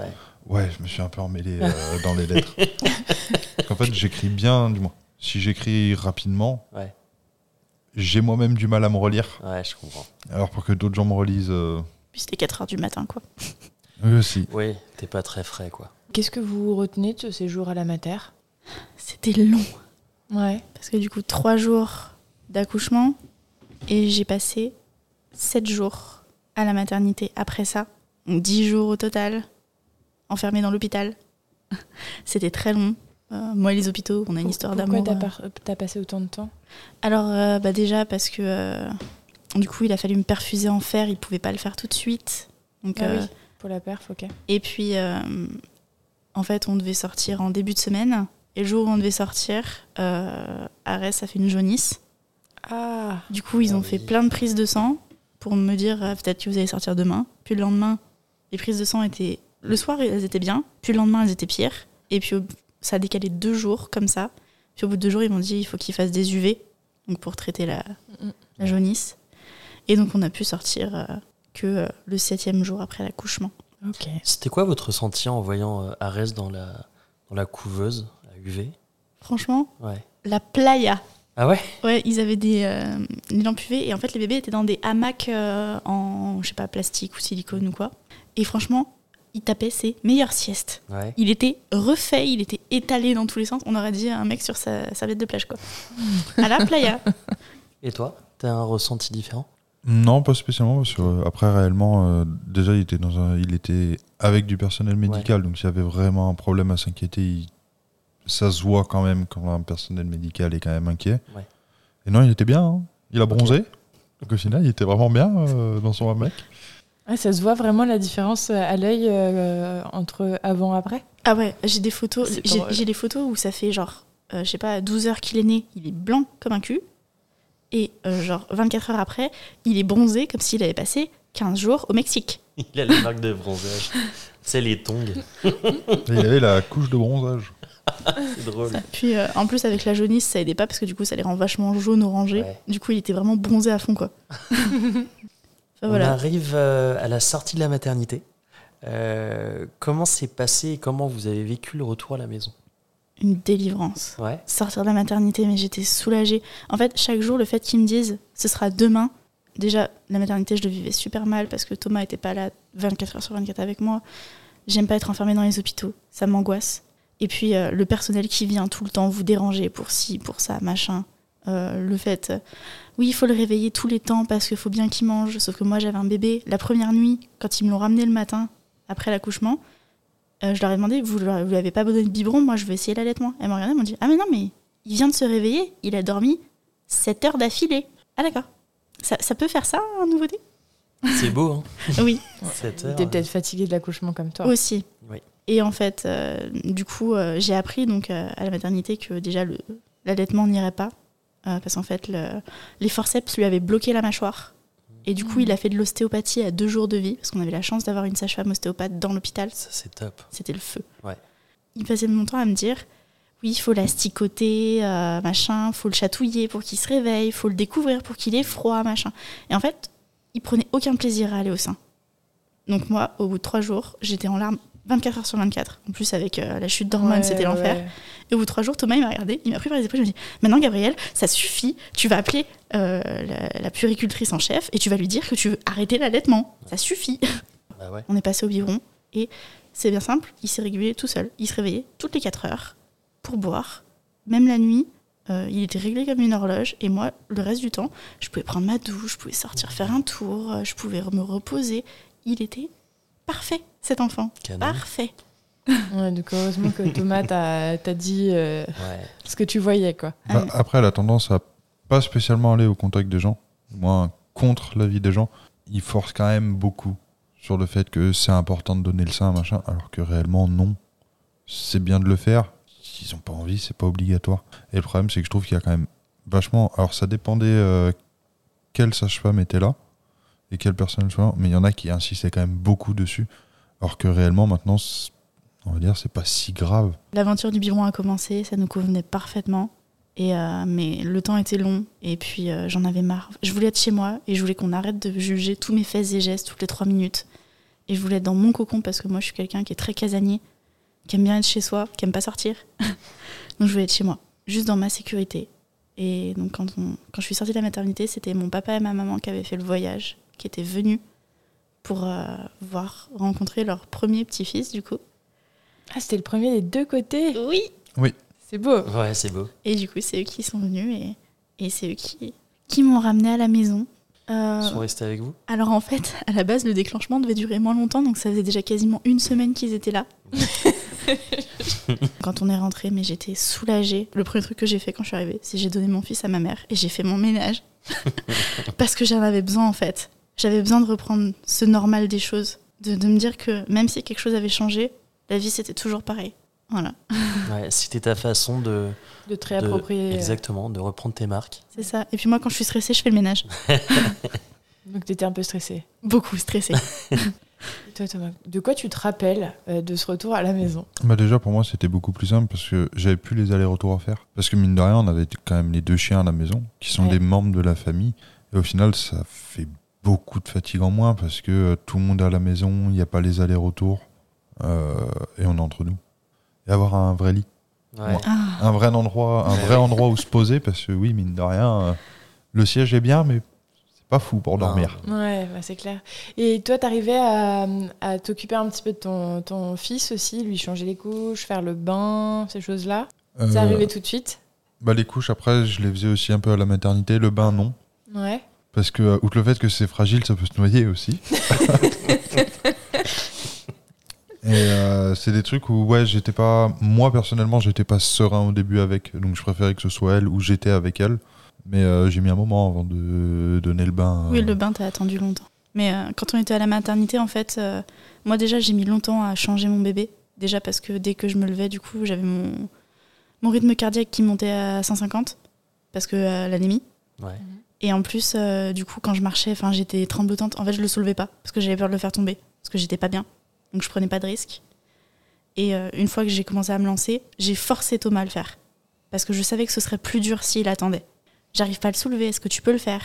Ouais. ouais. je me suis un peu emmêlé euh, dans les lettres. en fait, j'écris bien, du moins. Si j'écris rapidement, Ouais. j'ai moi-même du mal à me relire. Ouais, je comprends. Alors pour que d'autres gens me relisent, euh, Puis c'était 4 heures du matin, quoi. Eux aussi. Oui, t'es pas très frais, quoi. Qu'est-ce que vous retenez de ce séjour à la mater? C'était long. Ouais. Parce que du coup, 3 jours d'accouchement et j'ai passé 7 jours à la maternité après ça. Donc 10 jours au total, enfermée dans l'hôpital. C'était très long. Euh, moi et les hôpitaux, on a une histoire Pourquoi d'amour. t'as, euh. par- t'as passé autant de temps? Alors, euh, bah déjà parce que euh, du coup, il a fallu me perfuser en fer, il pouvait pas le faire tout de suite. Donc, Ah euh, oui, pour la perf, ok. Et puis, euh, en fait, on devait sortir en début de semaine. Et le jour où on devait sortir, euh, Arès a fait une jaunisse. Ah Du coup, ils Ah ont oui. fait plein de prises de sang pour me dire euh, peut-être que vous allez sortir demain. Puis le lendemain, les prises de sang étaient. Le soir, elles étaient bien. Puis le lendemain, elles étaient pires. Et puis ça a décalé deux jours comme ça. Puis au bout de deux jours, ils m'ont dit il faut qu'ils fassent des UV donc pour traiter la, Mhm. la jaunisse. Et donc on a pu sortir euh, que euh, le septième jour après l'accouchement. Ok. C'était quoi votre ressenti en voyant euh, Arès dans la, dans la couveuse à UV Franchement, Ouais. la playa. Ah ouais? Ouais, ils avaient des, euh, des lampes UV et en fait les bébés étaient dans des hamacs euh, en je sais pas plastique ou silicone ou quoi. Et franchement, ils tapaient ses meilleures siestes. Ouais. Il était refait, il était étalé dans tous les sens. On aurait dit un mec sur sa serviette de plage quoi. à la playa. Et toi T'as un ressenti différent? Non, pas spécialement, parce que euh, après réellement, euh, déjà il était dans un, il était avec du personnel médical, donc s'il y avait vraiment un problème à s'inquiéter, il- ça se voit quand même quand un personnel médical est quand même inquiet. Ouais. Et non, il était bien, hein. il a bronzé. Donc au final, il était vraiment bien euh, dans son hamac. Ah, ça se voit vraiment la différence à l'œil euh, entre avant et après? Ah ouais, j'ai des photos, j'ai des photos où ça fait genre euh, je sais pas 12 heures qu'il est né, il est blanc comme un cul. Et euh, genre 24 heures après, il est bronzé comme s'il avait passé 15 jours au Mexique. Il a la marque de bronzage. C'est les tongs. Il avait la couche de bronzage. C'est drôle. Puis euh, en plus avec la jaunisse, ça aidait pas parce que du coup ça les rend vachement jaune orangé. Ouais. Du coup, il était vraiment bronzé à fond quoi. Enfin, On arrive euh, à la sortie de la maternité. Euh, comment s'est passé et comment vous avez vécu le retour à la maison? Une délivrance. Ouais. Sortir de la maternité, mais j'étais soulagée. En fait, chaque jour, le fait qu'ils me disent ce sera demain. Déjà, la maternité, je le vivais super mal parce que Thomas était pas là 24 heures sur 24 avec moi. J'aime pas être enfermée dans les hôpitaux, ça m'angoisse. Et puis euh, le personnel qui vient tout le temps vous déranger pour ci, pour ça, machin. Euh, le fait, euh, oui, il faut le réveiller tous les temps parce qu'il faut bien qu'il mange. Sauf que moi, j'avais un bébé. La première nuit, quand ils me l'ont ramené le matin, après l'accouchement, je leur ai demandé, vous ne lui avez pas donné de biberon Moi, je vais essayer l'allaitement. Elles m'ont regardé, elles m'ont dit, ah mais non, mais il vient de se réveiller, il a dormi 7 heures d'affilée. Ah d'accord. Ça, ça peut faire ça, un nouveau-né C'est beau, hein Oui, 7 heures. T'es peut-être fatigué de l'accouchement comme toi. aussi. Oui. Et en fait, euh, du coup, euh, j'ai appris donc euh, à la maternité que déjà l'allaitement n'irait pas. euh, parce qu'en fait, le- les forceps lui avaient bloqué la mâchoire. Et du coup, il a fait de l'ostéopathie à deux jours de vie, parce qu'on avait la chance d'avoir une sage-femme ostéopathe dans l'hôpital. Ça, c'est top. C'était le feu. Ouais. Il passait mon temps à me dire oui, il faut l'asticoter, euh, machin, faut le chatouiller pour qu'il se réveille, faut le découvrir pour qu'il ait froid, machin. Et en fait, il prenait aucun plaisir à aller au sein. Donc moi, au bout de trois jours, j'étais en larmes 24 heures sur 24. En plus, avec euh, la chute d'hormones, Ouais, c'était l'enfer. ouais. Et au bout de trois jours, Thomas, il m'a regardé, il m'a pris par les épaules, il m'a dit Maintenant, Gabriel, ça suffit, tu vas appeler euh, la, la puéricultrice en chef et tu vas lui dire que tu veux arrêter l'allaitement. Ça suffit. Bah ouais. On est passé au biberon et c'est bien simple, il s'est régulé tout seul. Il se réveillait toutes les 4 heures pour boire. Même la nuit, euh, il était réglé comme une horloge. Et moi, le reste du temps, je pouvais prendre ma douche, je pouvais sortir faire un tour, je pouvais me reposer. Il était parfait, cet enfant. Canon. Parfait. Ouais, donc heureusement que Thomas t'a dit euh, Ouais. ce que tu voyais, quoi. Bah, Ah, après, elle a tendance à pas spécialement aller au contact des gens, moins contre l'avis des gens. Il force quand même beaucoup sur le fait que c'est important de donner le sein, machin, alors que réellement, non. C'est bien de le faire. S'ils ont pas envie, c'est pas obligatoire. Et le problème, c'est que je trouve qu'il y a quand même vachement. Alors, ça dépendait euh, quelle sage-femme était là et quelle personne soit, mais il y en a qui insistaient quand même beaucoup dessus, alors que réellement, maintenant, on va dire, c'est pas si grave. L'aventure du biberon a commencé, ça nous convenait parfaitement. Et euh, mais le temps était long et puis euh, j'en avais marre. Je voulais être chez moi et je voulais qu'on arrête de juger tous mes faits et gestes toutes les trois minutes. Et je voulais être dans mon cocon parce que moi je suis quelqu'un qui est très casanier, qui aime bien être chez soi, qui aime pas sortir. donc je voulais être chez moi, juste dans ma sécurité. Et donc quand, quand je suis sortie de la maternité, c'était mon papa et ma maman qui avaient fait le voyage, qui étaient venus pour euh, voir rencontrer leur premier petit-fils du coup. Ah, c'était le premier des deux côtés. Oui, C'est beau. Ouais, c'est beau. Et du coup, c'est eux qui sont venus et, et c'est eux qui, qui m'ont ramené à la maison. Euh, Ils sont restés avec vous? alors en fait, à la base, le déclenchement devait durer moins longtemps, donc ça faisait déjà quasiment une semaine qu'ils étaient là. quand on est rentré, mais j'étais soulagée. Le premier truc que j'ai fait quand je suis arrivée, c'est j'ai donné mon fils à ma mère et j'ai fait mon ménage. Parce que j'en avais besoin en fait. J'avais besoin de reprendre ce normal des choses. De, de me dire que même si quelque chose avait changé, la vie c'était toujours pareil. Voilà, Ouais, c'était ta façon de, De te réapproprier. euh, exactement, de reprendre tes marques. c'est ça. Et puis moi, quand je suis stressée, je fais le ménage. Donc t'étais un peu stressée. Beaucoup stressée. Toi, Thomas, de quoi tu te rappelles euh, de ce retour à la maison? Bah déjà pour moi c'était beaucoup plus simple parce que j'avais plus les allers-retours à faire. Parce que mine de rien on avait quand même les deux chiens à la maison qui sont Ouais. des membres de la famille. Et au final ça fait beaucoup de fatigue en moins parce que euh, tout le monde est à la maison, il n'y a pas les allers-retours euh, et on est entre nous. Et avoir un vrai lit, Ouais. Ah. un vrai endroit, un vrai endroit où se poser parce que oui mine de rien euh, le siège est bien mais c'est pas fou pour Non. dormir. Ouais, bah, c'est clair. Et toi, t'arrivais à, à t'occuper un petit peu de ton, ton fils aussi, lui changer les couches, faire le bain, ces choses-là? Euh, Ça arrivait tout de suite? bah les couches après je les faisais aussi un peu à la maternité, le bain non. Ouais. Parce que, euh, outre le fait que c'est fragile, ça peut se noyer aussi. Et euh, c'est des trucs où, ouais, j'étais pas. Moi, personnellement, j'étais pas serein au début avec. Donc, je préférais que ce soit elle ou j'étais avec elle. Mais euh, j'ai mis un moment avant de donner le bain. Oui, le bain, t'as attendu longtemps. Mais euh, quand on était à la maternité, en fait, euh, moi déjà, j'ai mis longtemps à changer mon bébé. Déjà parce que dès que je me levais, du coup, j'avais mon, mon rythme cardiaque qui montait à 150 parce que euh, l'anémie. Ouais. Et en plus, euh, du coup, quand je marchais, enfin, j'étais tremblotante. En fait, je le soulevais pas parce que j'avais peur de le faire tomber parce que j'étais pas bien. Donc, je prenais pas de risque. Et euh, une fois que j'ai commencé à me lancer, j'ai forcé Thomas à le faire parce que je savais que ce serait plus dur s'il attendait. J'arrive pas à le soulever. Est-ce que tu peux le faire?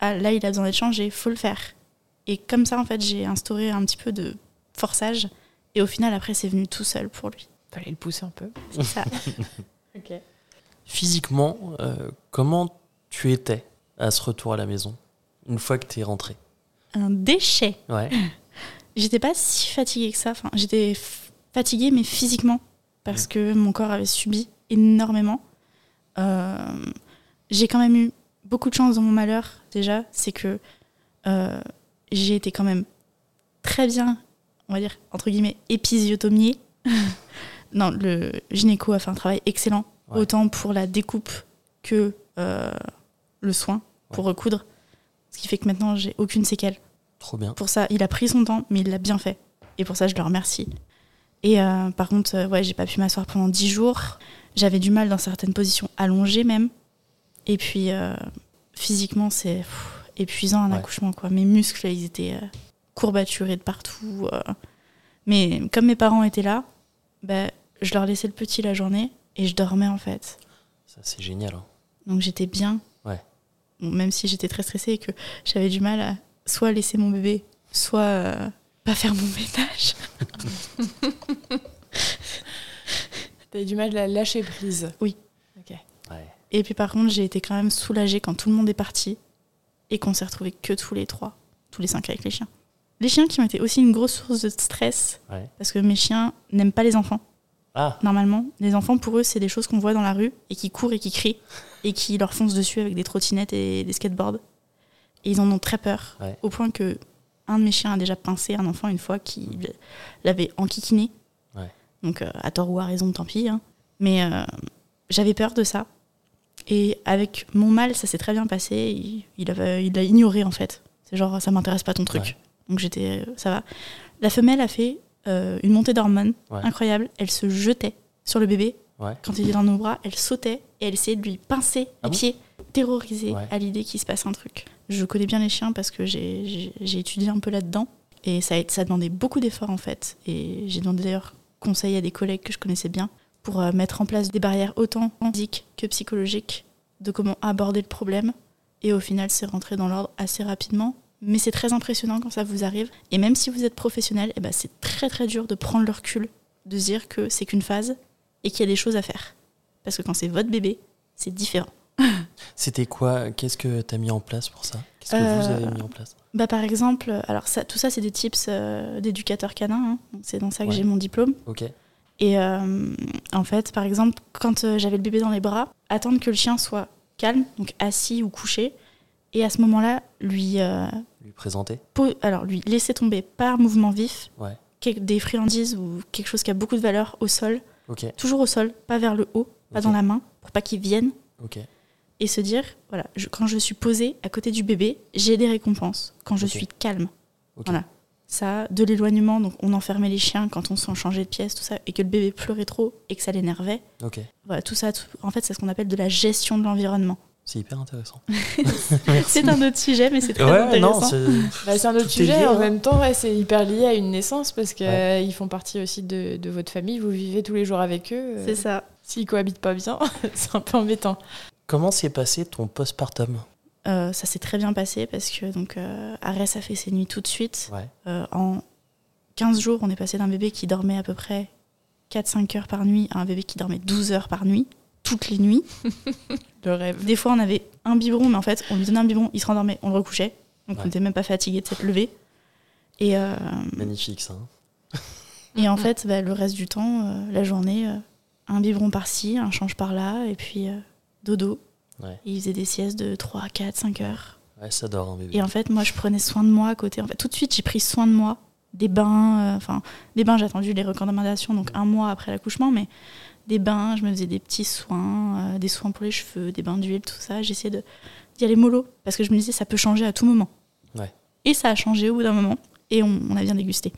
Ah, Là, il a besoin d'être changé. Faut le faire. Et comme ça, en fait, j'ai instauré un petit peu de forçage. Et au final, après, c'est venu tout seul pour lui. Fallait le pousser un peu. C'est ça. Ok. Physiquement, euh, comment tu étais? À ce retour à la maison une fois que tu es rentré un déchet. Ouais. J'étais pas si fatiguée que ça. Enfin, j'étais fatiguée, mais physiquement, parce que mon corps avait subi énormément. Euh, j'ai quand même eu beaucoup de chance dans mon malheur, déjà. C'est que euh, j'ai été quand même très bien, on va dire, entre guillemets, épisiotomiée. non, le gynéco a fait un travail excellent, Ouais. autant pour la découpe que euh, le soin pour recoudre. Ce qui fait que maintenant, j'ai aucune séquelle. Trop bien. Pour ça, il a pris son temps, mais il l'a bien fait. Et pour ça, je le remercie. Et euh, par contre, euh, ouais, j'ai pas pu m'asseoir pendant 10 jours. J'avais du mal dans certaines positions allongées même. Et puis, euh, physiquement, c'est épuisant un Ouais. accouchement. Quoi. Mes muscles, ils étaient courbaturés de partout. Mais comme mes parents étaient là, bah, je leur laissais le petit la journée et je dormais en fait. Ça, c'est génial. hein. Donc j'étais bien. Même si j'étais très stressée et que j'avais du mal à soit laisser mon bébé, soit euh, pas faire mon ménage. Eu du mal à lâcher prise. Oui. Ok. Ouais. Et puis par contre, j'ai été quand même soulagée quand tout le monde est parti et qu'on s'est retrouvés que tous les trois, tous les cinq avec les chiens. Les chiens qui ont été aussi une grosse source de stress Ouais. parce que mes chiens n'aiment pas les enfants. Ah, Normalement, les enfants pour eux, c'est des choses qu'on voit dans la rue et qui courent et qui crient et qui leur foncent dessus avec des trottinettes et des skateboards. Et ils en ont très peur Ouais. au point que un de mes chiens a déjà pincé un enfant une fois qui l'avait enquiquiné. Ouais. Donc euh, à tort ou à raison, tant pis. hein. Mais euh, j'avais peur de ça. Et avec mon mâle, ça s'est très bien passé. Il, il, avait- il a ignoré en fait. C'est genre, ça m'intéresse pas ton truc. Ouais. Donc j'étais, euh, ça va. La femelle a fait euh, une montée d'hormones Ouais. incroyable. Elle se jetait sur le bébé. Ouais. Quand il était dans nos bras, elle sautait et elle essayait de lui pincer Ah les bon pieds, terrorisée Ouais. à l'idée qu'il se passe un truc. Je connais bien les chiens parce que j'ai- étudié un peu là-dedans. Et ça, a, ça demandait beaucoup d'efforts en fait. Et j'ai demandé d'ailleurs conseil à des collègues que je connaissais bien pour euh, mettre en place des barrières autant physiques que psychologiques de comment aborder le problème. Et au final, c'est rentré dans l'ordre assez rapidement. Mais c'est très impressionnant quand ça vous arrive. Et même si vous êtes professionnel, eh ben, c'est très très dur de prendre le recul, de dire que c'est qu'une phase et qu'il y a des choses à faire. Parce que quand c'est votre bébé, c'est différent. c'était quoi Qu'est-ce que tu as mis en place pour ça? Qu'est-ce que Euh, vous avez mis en place? Bah, par exemple, alors ça, tout ça, c'est des tips euh, d'éducateur canin. hein. C'est dans ça que Ouais. j'ai mon diplôme. Ok. Et euh, en fait, par exemple, quand euh, j'avais le bébé dans les bras, attendre que le chien soit calme, donc assis ou couché, et à ce moment-là, lui, euh, Lui présenter alors lui laisser tomber par mouvement vif Ouais. des friandises ou quelque chose qui a beaucoup de valeur au sol, toujours au sol, pas vers le haut, pas dans la main, pour pas qu'il vienne, et se dire, voilà, je- quand je suis posée à côté du bébé, j'ai des récompenses, quand je suis calme. Voilà. Ça, de l'éloignement, donc on enfermait les chiens quand on s'en changeait de pièce, tout ça, et que le bébé pleurait trop et que ça l'énervait. Voilà, tout ça, tout- en fait, c'est ce qu'on appelle de la gestion de l'environnement. C'est hyper intéressant. C'est un autre sujet, mais c'est très Ouais, non, intéressant. c'est Bah, c'est un autre Tout sujet. lié, en hein. même temps, ouais, c'est hyper lié à une naissance parce qu'ils Ouais. font partie aussi de, de votre famille. Vous vivez tous les jours avec eux. euh, C'est ça. S'ils cohabitent pas bien, c'est un peu embêtant. Comment s'est passé ton postpartum? Euh, ça s'est très bien passé parce que donc euh, Arès a fait ses nuits tout de suite. Ouais. Euh, en 15 jours, on est passé d'un bébé qui dormait à peu près 4-5 heures par nuit à un bébé qui dormait 12 heures par nuit, toutes les nuits. Le rêve. Des fois, on avait un biberon, mais en fait, on lui donnait un biberon, il se rendormait, on le recouchait. Donc, Ouais. on n'était même pas fatigué de s'être levé. Et, euh, Magnifique ça. hein. et en fait, bah, le reste du temps, euh, la journée, euh, un biberon par-ci, un change par-là, et puis euh, dodo. Ouais. Et il faisait des siestes de 3, 4, 5 heures. Ouais, ça dort un bébé. Et en fait, moi, je prenais soin de moi à côté. En fait, tout de suite, j'ai pris soin de moi. Des bains, euh, enfin, des bains, j'ai attendu les recommandations, donc un mois après l'accouchement, mais des bains, je me faisais des petits soins, euh, des soins pour les cheveux, des bains d'huile, tout ça. J'essayais de- d'y aller mollo, parce que je me disais, ça peut changer à tout moment. Ouais. Et ça a changé au bout d'un moment, et on, on a bien dégusté.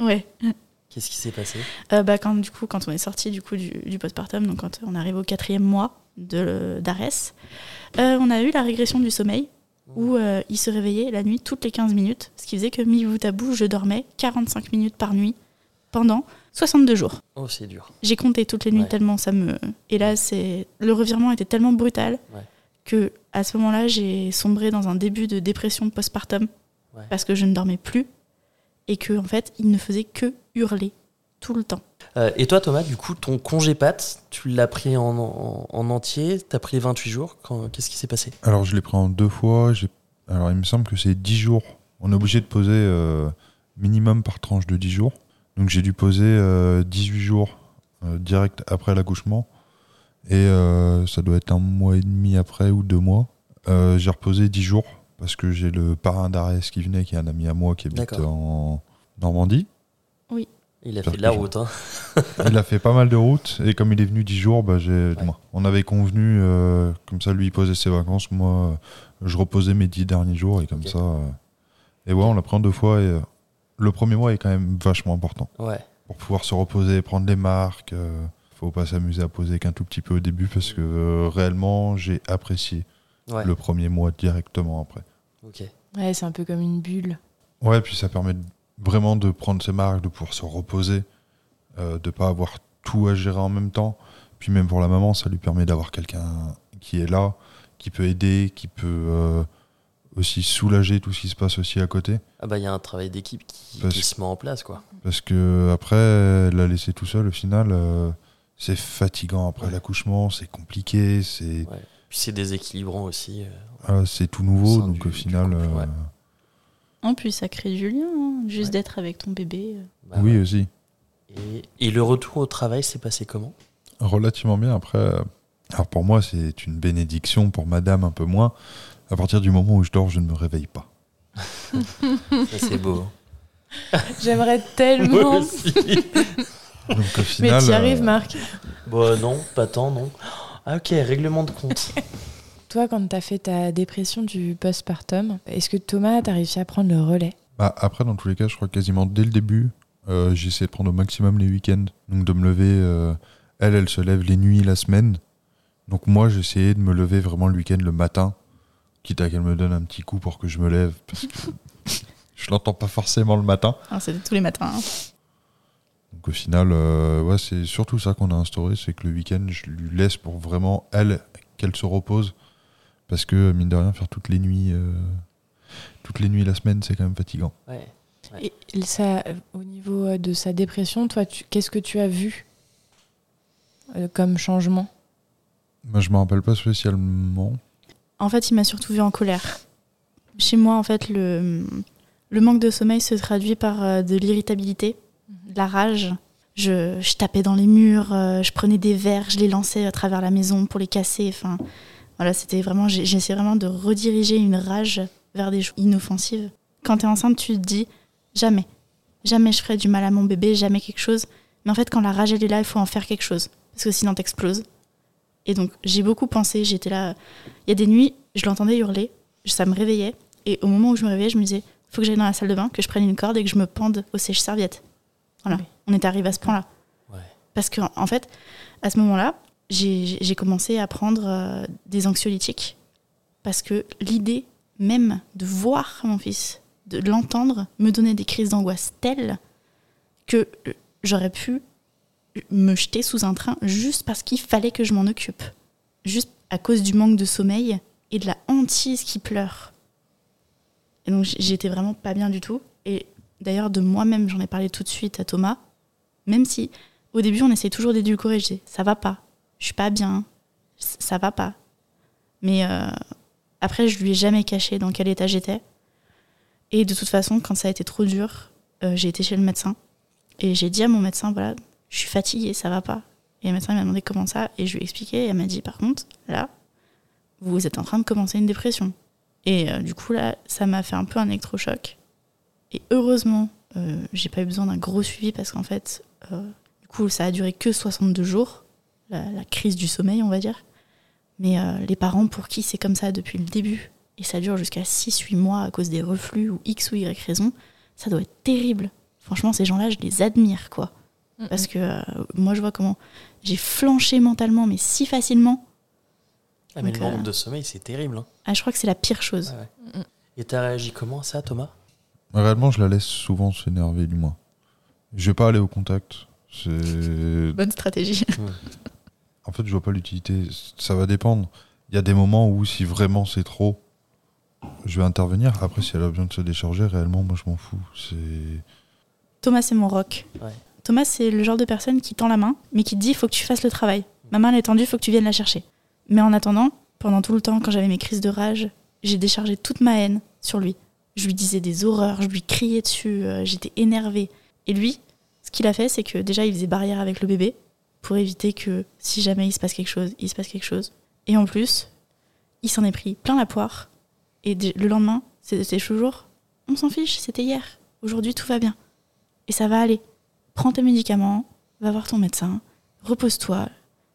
ouais. Qu'est-ce qui s'est passé? Euh, bah, quand, du coup, quand on est sorti du, coup, du, du postpartum, donc quand on arrive au quatrième mois de- d'Arès, euh, on a eu la régression du sommeil où euh, il se réveillait la nuit toutes les 15 minutes, ce qui faisait que mi bout à bout, je dormais 45 minutes par nuit pendant 62 jours. Oh, c'est dur. J'ai compté toutes les nuits Ouais. tellement ça me. Et là, c'est le revirement était tellement brutal Ouais. que à ce moment-là, j'ai sombré dans un début de dépression postpartum Ouais. parce que je ne dormais plus et que en fait, il ne faisait que hurler tout le temps. Euh, et toi, Thomas, du coup, ton congé pâte, tu l'as pris en, en, en entier? T'as pris 28 jours? Qu'est-ce qui s'est passé? Alors, je l'ai pris en deux fois. Alors, il me semble que c'est 10 jours. On est obligé de poser euh, minimum par tranche de 10 jours. Donc, j'ai dû poser euh, 18 jours euh, direct après l'accouchement. Et euh, ça doit être un mois et demi après ou deux mois. Euh, j'ai reposé 10 jours parce que j'ai le parrain d'Arès qui venait, qui est un ami à moi qui habite D'accord. en Normandie. Il a fait de la route. Hein. Il a fait pas mal de routes et comme il est venu 10 jours, bah, j'ai, Ouais. moi, on avait convenu, euh, comme ça lui il posait ses vacances, moi euh, je reposais mes 10 derniers jours et comme ça. euh, et ouais, on l'a pris en deux fois et euh, le premier mois est quand même vachement important Ouais. pour pouvoir se reposer, prendre les marques. euh, faut pas s'amuser à poser qu'un tout petit peu au début parce que euh, réellement j'ai apprécié Ouais. le premier mois directement après. Ok. Ouais, c'est un peu comme une bulle. Ouais, puis ça permet vraiment de prendre ses marques, de pouvoir se reposer, euh, de pas avoir tout à gérer en même temps. Puis même pour la maman, ça lui permet d'avoir quelqu'un qui est là, qui peut aider, qui peut euh, aussi soulager tout ce qui se passe aussi à côté. Ah bah il y a un travail d'équipe qui, Parce- qui se met en place quoi. Parce que après, la laisser tout seul, au final, euh, c'est fatigant après Ouais. l'accouchement, c'est compliqué, c'est Ouais. Puis c'est déséquilibrant aussi. euh. ah, c'est tout nouveau, donc du- au final, couple, euh, ouais. En plus, ça crée du lien, hein, juste Ouais. d'être avec ton bébé. Bah oui aussi. Et, et le retour au travail s'est passé comment? Relativement bien. Après, alors pour moi, c'est une bénédiction, pour madame un peu moins. À partir du moment où je dors, je ne me réveille pas. Ça, C'est beau. J'aimerais Moi tellement. aussi. Donc au Mais tu y euh, arrives, Marc. Bon, non, pas tant, non. Ah, ok, règlement de compte. Toi, quand t'as fait ta dépression du postpartum, est-ce que Thomas, t'as réussi à prendre le relais? Bah, après, dans tous les cas, je crois quasiment dès le début, euh, j'ai essayé de prendre au maximum les week-ends. Donc de me lever. euh, elle, elle se lève les nuits, la semaine. Donc moi, j'ai essayé de me lever vraiment le week-end, le matin. Quitte à qu'elle me donne un petit coup pour que je me lève. Parce que je l'entends pas forcément le matin. Alors, c'était tous les matins. hein. Donc au final, euh, ouais, c'est surtout ça qu'on a instauré, c'est que le week-end, je lui laisse pour vraiment elle qu'elle se repose, parce que mine de rien, faire toutes les nuits, euh, toutes les nuits la semaine, c'est quand même fatigant. Ouais. Et ça, euh, au niveau euh, de sa dépression, toi, qu'est-ce que tu as vu euh, comme changement? Moi, je me rappelle pas spécialement. En fait, il m'a surtout vu en colère. Chez moi, en fait, le, manque de sommeil se traduit par euh, de l'irritabilité, de la rage. Je, tapais dans les murs, euh, je prenais des verres, je les lançais à travers la maison pour les casser. Enfin, voilà, c'était vraiment, j'essayais vraiment de rediriger une rage vers des choses inoffensives. Quand tu es enceinte, tu te dis jamais, jamais je ferai du mal à mon bébé, jamais quelque chose. Mais en fait, quand la rage elle est là, il faut en faire quelque chose parce que sinon t'exploses. Et donc, j'ai beaucoup pensé, j'étais là. Il y a des nuits, je l'entendais hurler, ça me réveillait. Et au moment où je me réveillais, je me disais, faut que j'aille dans la salle de bain, que je prenne une corde et que je me pende au sèche-serviette. Voilà, Oui. on est arrivé à ce point-là. Ouais. Parce que en fait, à ce moment-là, j'ai j'ai commencé à prendre euh, des anxiolytiques. Parce que l'idée même de voir mon fils, de l'entendre, me donnait des crises d'angoisse telles que euh, j'aurais pu me jeter sous un train juste parce qu'il fallait que je m'en occupe. Juste à cause du manque de sommeil et de la hantise qui pleure. Et donc j'étais vraiment pas bien du tout. Et d'ailleurs, de moi-même, j'en ai parlé tout de suite à Thomas. Même si au début, on essayait toujours d'édulcorer. Je disais, ça va pas, je suis pas bien, ça va pas. Mais euh, après, je lui ai jamais caché dans quel état j'étais. Et de toute façon, quand ça a été trop dur, euh, j'ai été chez le médecin. Et j'ai dit à mon médecin, voilà, je suis fatiguée, ça va pas. Et le médecin m'a demandé comment ça, et je lui ai expliqué, et elle m'a dit, par contre, là, vous êtes en train de commencer une dépression. Et euh, du coup, là, ça m'a fait un peu un électrochoc. Et heureusement, euh, j'ai pas eu besoin d'un gros suivi parce qu'en fait, euh, du coup, ça a duré que 62 jours, la, la crise du sommeil, on va dire. Mais les parents pour qui c'est comme ça depuis le début, et ça dure jusqu'à 6-8 mois à cause des reflux ou X ou Y raison, ça doit être terrible. Franchement, ces gens-là, je les admire, quoi. Parce que euh, moi, je vois comment j'ai flanché mentalement, mais si facilement. Ah, mais Donc, le manque euh, de sommeil, c'est terrible. hein. Ah, je crois que c'est la pire chose. Ouais, ouais. Et t'as réagi comment à ça, Thomas? Réellement, je la laisse souvent s'énerver, du moins. Je vais pas aller au contact. C'est Bonne stratégie. En fait, je vois pas l'utilité. Ça va dépendre. Il y a des moments où, si vraiment c'est trop, je vais intervenir. Après, si elle a besoin de se décharger, réellement, moi, je m'en fous. C'est. Thomas, c'est mon rock. Ouais. Thomas, c'est le genre de personne qui tend la main, mais qui te dit il faut que tu fasses le travail. Ma main est tendue, il faut que tu viennes la chercher. Mais en attendant, pendant tout le temps, quand j'avais mes crises de rage, j'ai déchargé toute ma haine sur lui. Je lui disais des horreurs, je lui criais dessus, euh, j'étais énervée. Et lui, ce qu'il a fait, c'est que déjà, il faisait barrière avec le bébé pour éviter que si jamais il se passe quelque chose, il se passe quelque chose. Et en plus, il s'en est pris plein la poire. Et le lendemain, c'était toujours on s'en fiche, c'était hier. Aujourd'hui, tout va bien. Et ça va aller. Prends tes médicaments, va voir ton médecin, repose-toi.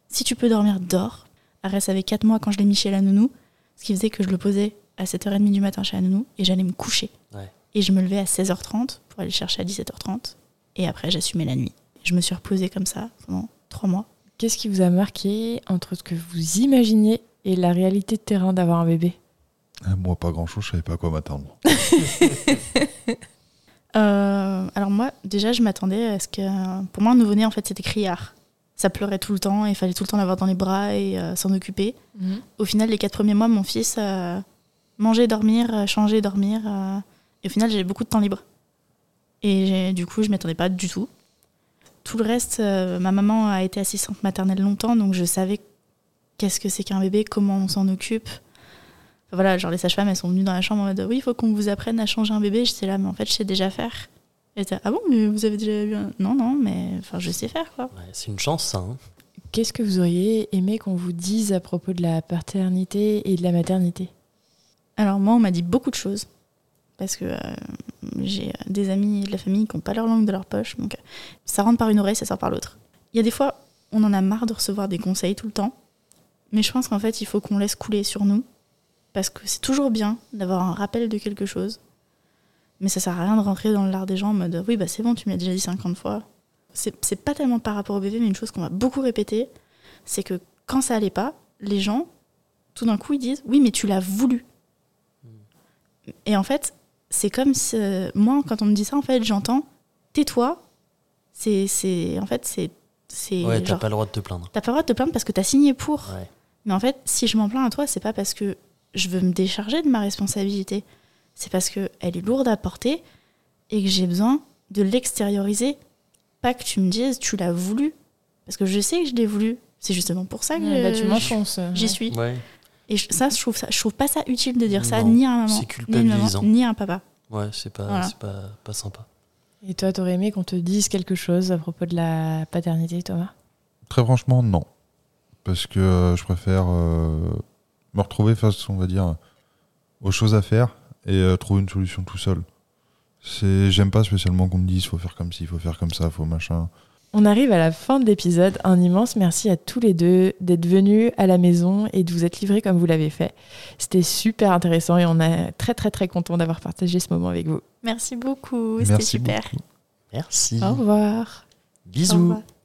Si tu peux dormir, dors. Arès avait 4 mois quand je l'ai mis chez la nounou, ce qui faisait que je le posais à 7h30 du matin chez la nounou et j'allais me coucher. Ouais. Et je me levais à 16h30 pour aller le chercher à 17h30. Et après, j'assumais la nuit. Je me suis reposée comme ça pendant 3 mois. Qu'est-ce qui vous a marqué entre ce que vous imaginiez Et la réalité de terrain d'avoir un bébé? Eh, Moi, pas grand-chose, je savais pas à quoi m'attendre. Euh, alors moi, déjà, je m'attendais à ce que... Pour moi, un nouveau-né, en fait, c'était criard. Ça pleurait tout le temps, et il fallait tout le temps l'avoir dans les bras et euh, s'en occuper. Au final, les quatre premiers mois, mon fils euh, mangeait, dormir, changeait, dormir. et au final, j'avais beaucoup de temps libre. Et du coup, je m'y attendais pas du tout. Tout le reste, ma maman a été assistante maternelle longtemps, donc je savais qu'est-ce que c'est qu'un bébé, comment on s'en occupe. Enfin, voilà, genre les sages-femmes, elles sont venues dans la chambre en mode oui, il faut qu'on vous apprenne à changer un bébé. J'étais là, mais en fait, je sais déjà faire. Et était, ah bon, mais vous avez déjà eu un. Non, non, mais enfin, je sais faire quoi. Ouais, c'est une chance, ça. hein. Qu'est-ce que vous auriez aimé qu'on vous dise à propos de la paternité et de la maternité? Alors moi, on m'a dit beaucoup de choses. Parce que euh, j'ai des amis de la famille qui n'ont pas leur langue de leur poche. Donc euh, ça rentre par une oreille, ça sort par l'autre. Il y a des fois, on en a marre de recevoir des conseils tout le temps. Mais je pense qu'en fait, il faut qu'on laisse couler sur nous. Parce que c'est toujours bien d'avoir un rappel de quelque chose. Mais ça sert à rien de rentrer dans l'art des gens en mode oui, bah c'est bon, tu me l'as déjà dit 50 fois. C'est pas tellement par rapport au bébé, mais une chose qu'on va beaucoup répéter, c'est que quand ça allait pas, les gens, tout d'un coup, ils disent oui, mais tu l'as voulu. Et en fait, c'est comme si, euh, moi, quand on me dit ça, en fait, j'entends tais-toi. C'est, en fait, c'est, Ouais, t'as pas le droit de te plaindre. t'as pas le droit de te plaindre parce que t'as signé pour. Ouais. Mais en fait, si je m'en plains à toi, c'est pas parce que je veux me décharger de ma responsabilité. C'est parce que elle est lourde à porter et que j'ai besoin de l'extérioriser. Pas que tu me dises tu l'as voulu. Parce que je sais que je l'ai voulu. C'est justement pour ça que Ouais, bah, tu je- m'enfonces. j'y ouais. suis. Ouais, Et je- ça, je trouve ça, je trouve pas ça utile de dire ça ni à un maman, ni à une maman, culpabilisant. ni à un papa. ouais, c'est pas, Voilà. c'est pas, pas sympa. Et toi, t'aurais aimé qu'on te dise quelque chose à propos de la paternité, Thomas? Très franchement, non. Parce que euh, je préfère euh, me retrouver face, on va dire, aux choses à faire et euh, trouver une solution tout seul. C'est, j'aime pas spécialement qu'on me dise faut faire comme ci, faut faire comme ça, faut machin. On arrive à la fin de l'épisode. Un immense merci à tous les deux d'être venus à la maison et de vous être livrés comme vous l'avez fait. C'était super intéressant et on est très très très content d'avoir partagé ce moment avec vous. Merci beaucoup, c'était super. beaucoup. Merci. Au revoir. Au Bisous. revoir.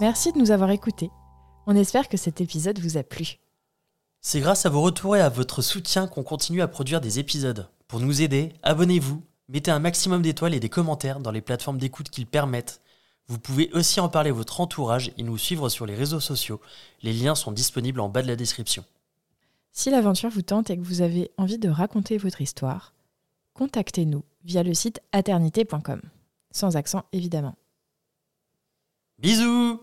Merci de nous avoir écoutés. On espère que cet épisode vous a plu. C'est grâce à vos retours et à votre soutien qu'on continue à produire des épisodes. Pour nous aider, abonnez-vous, mettez un maximum d'étoiles et des commentaires dans les plateformes d'écoute qu'ils permettent. Vous pouvez aussi en parler à votre entourage et nous suivre sur les réseaux sociaux. Les liens sont disponibles en bas de la description. Si l'aventure vous tente et que vous avez envie de raconter votre histoire, contactez-nous via le site aternité.com. Sans accent évidemment. Bisous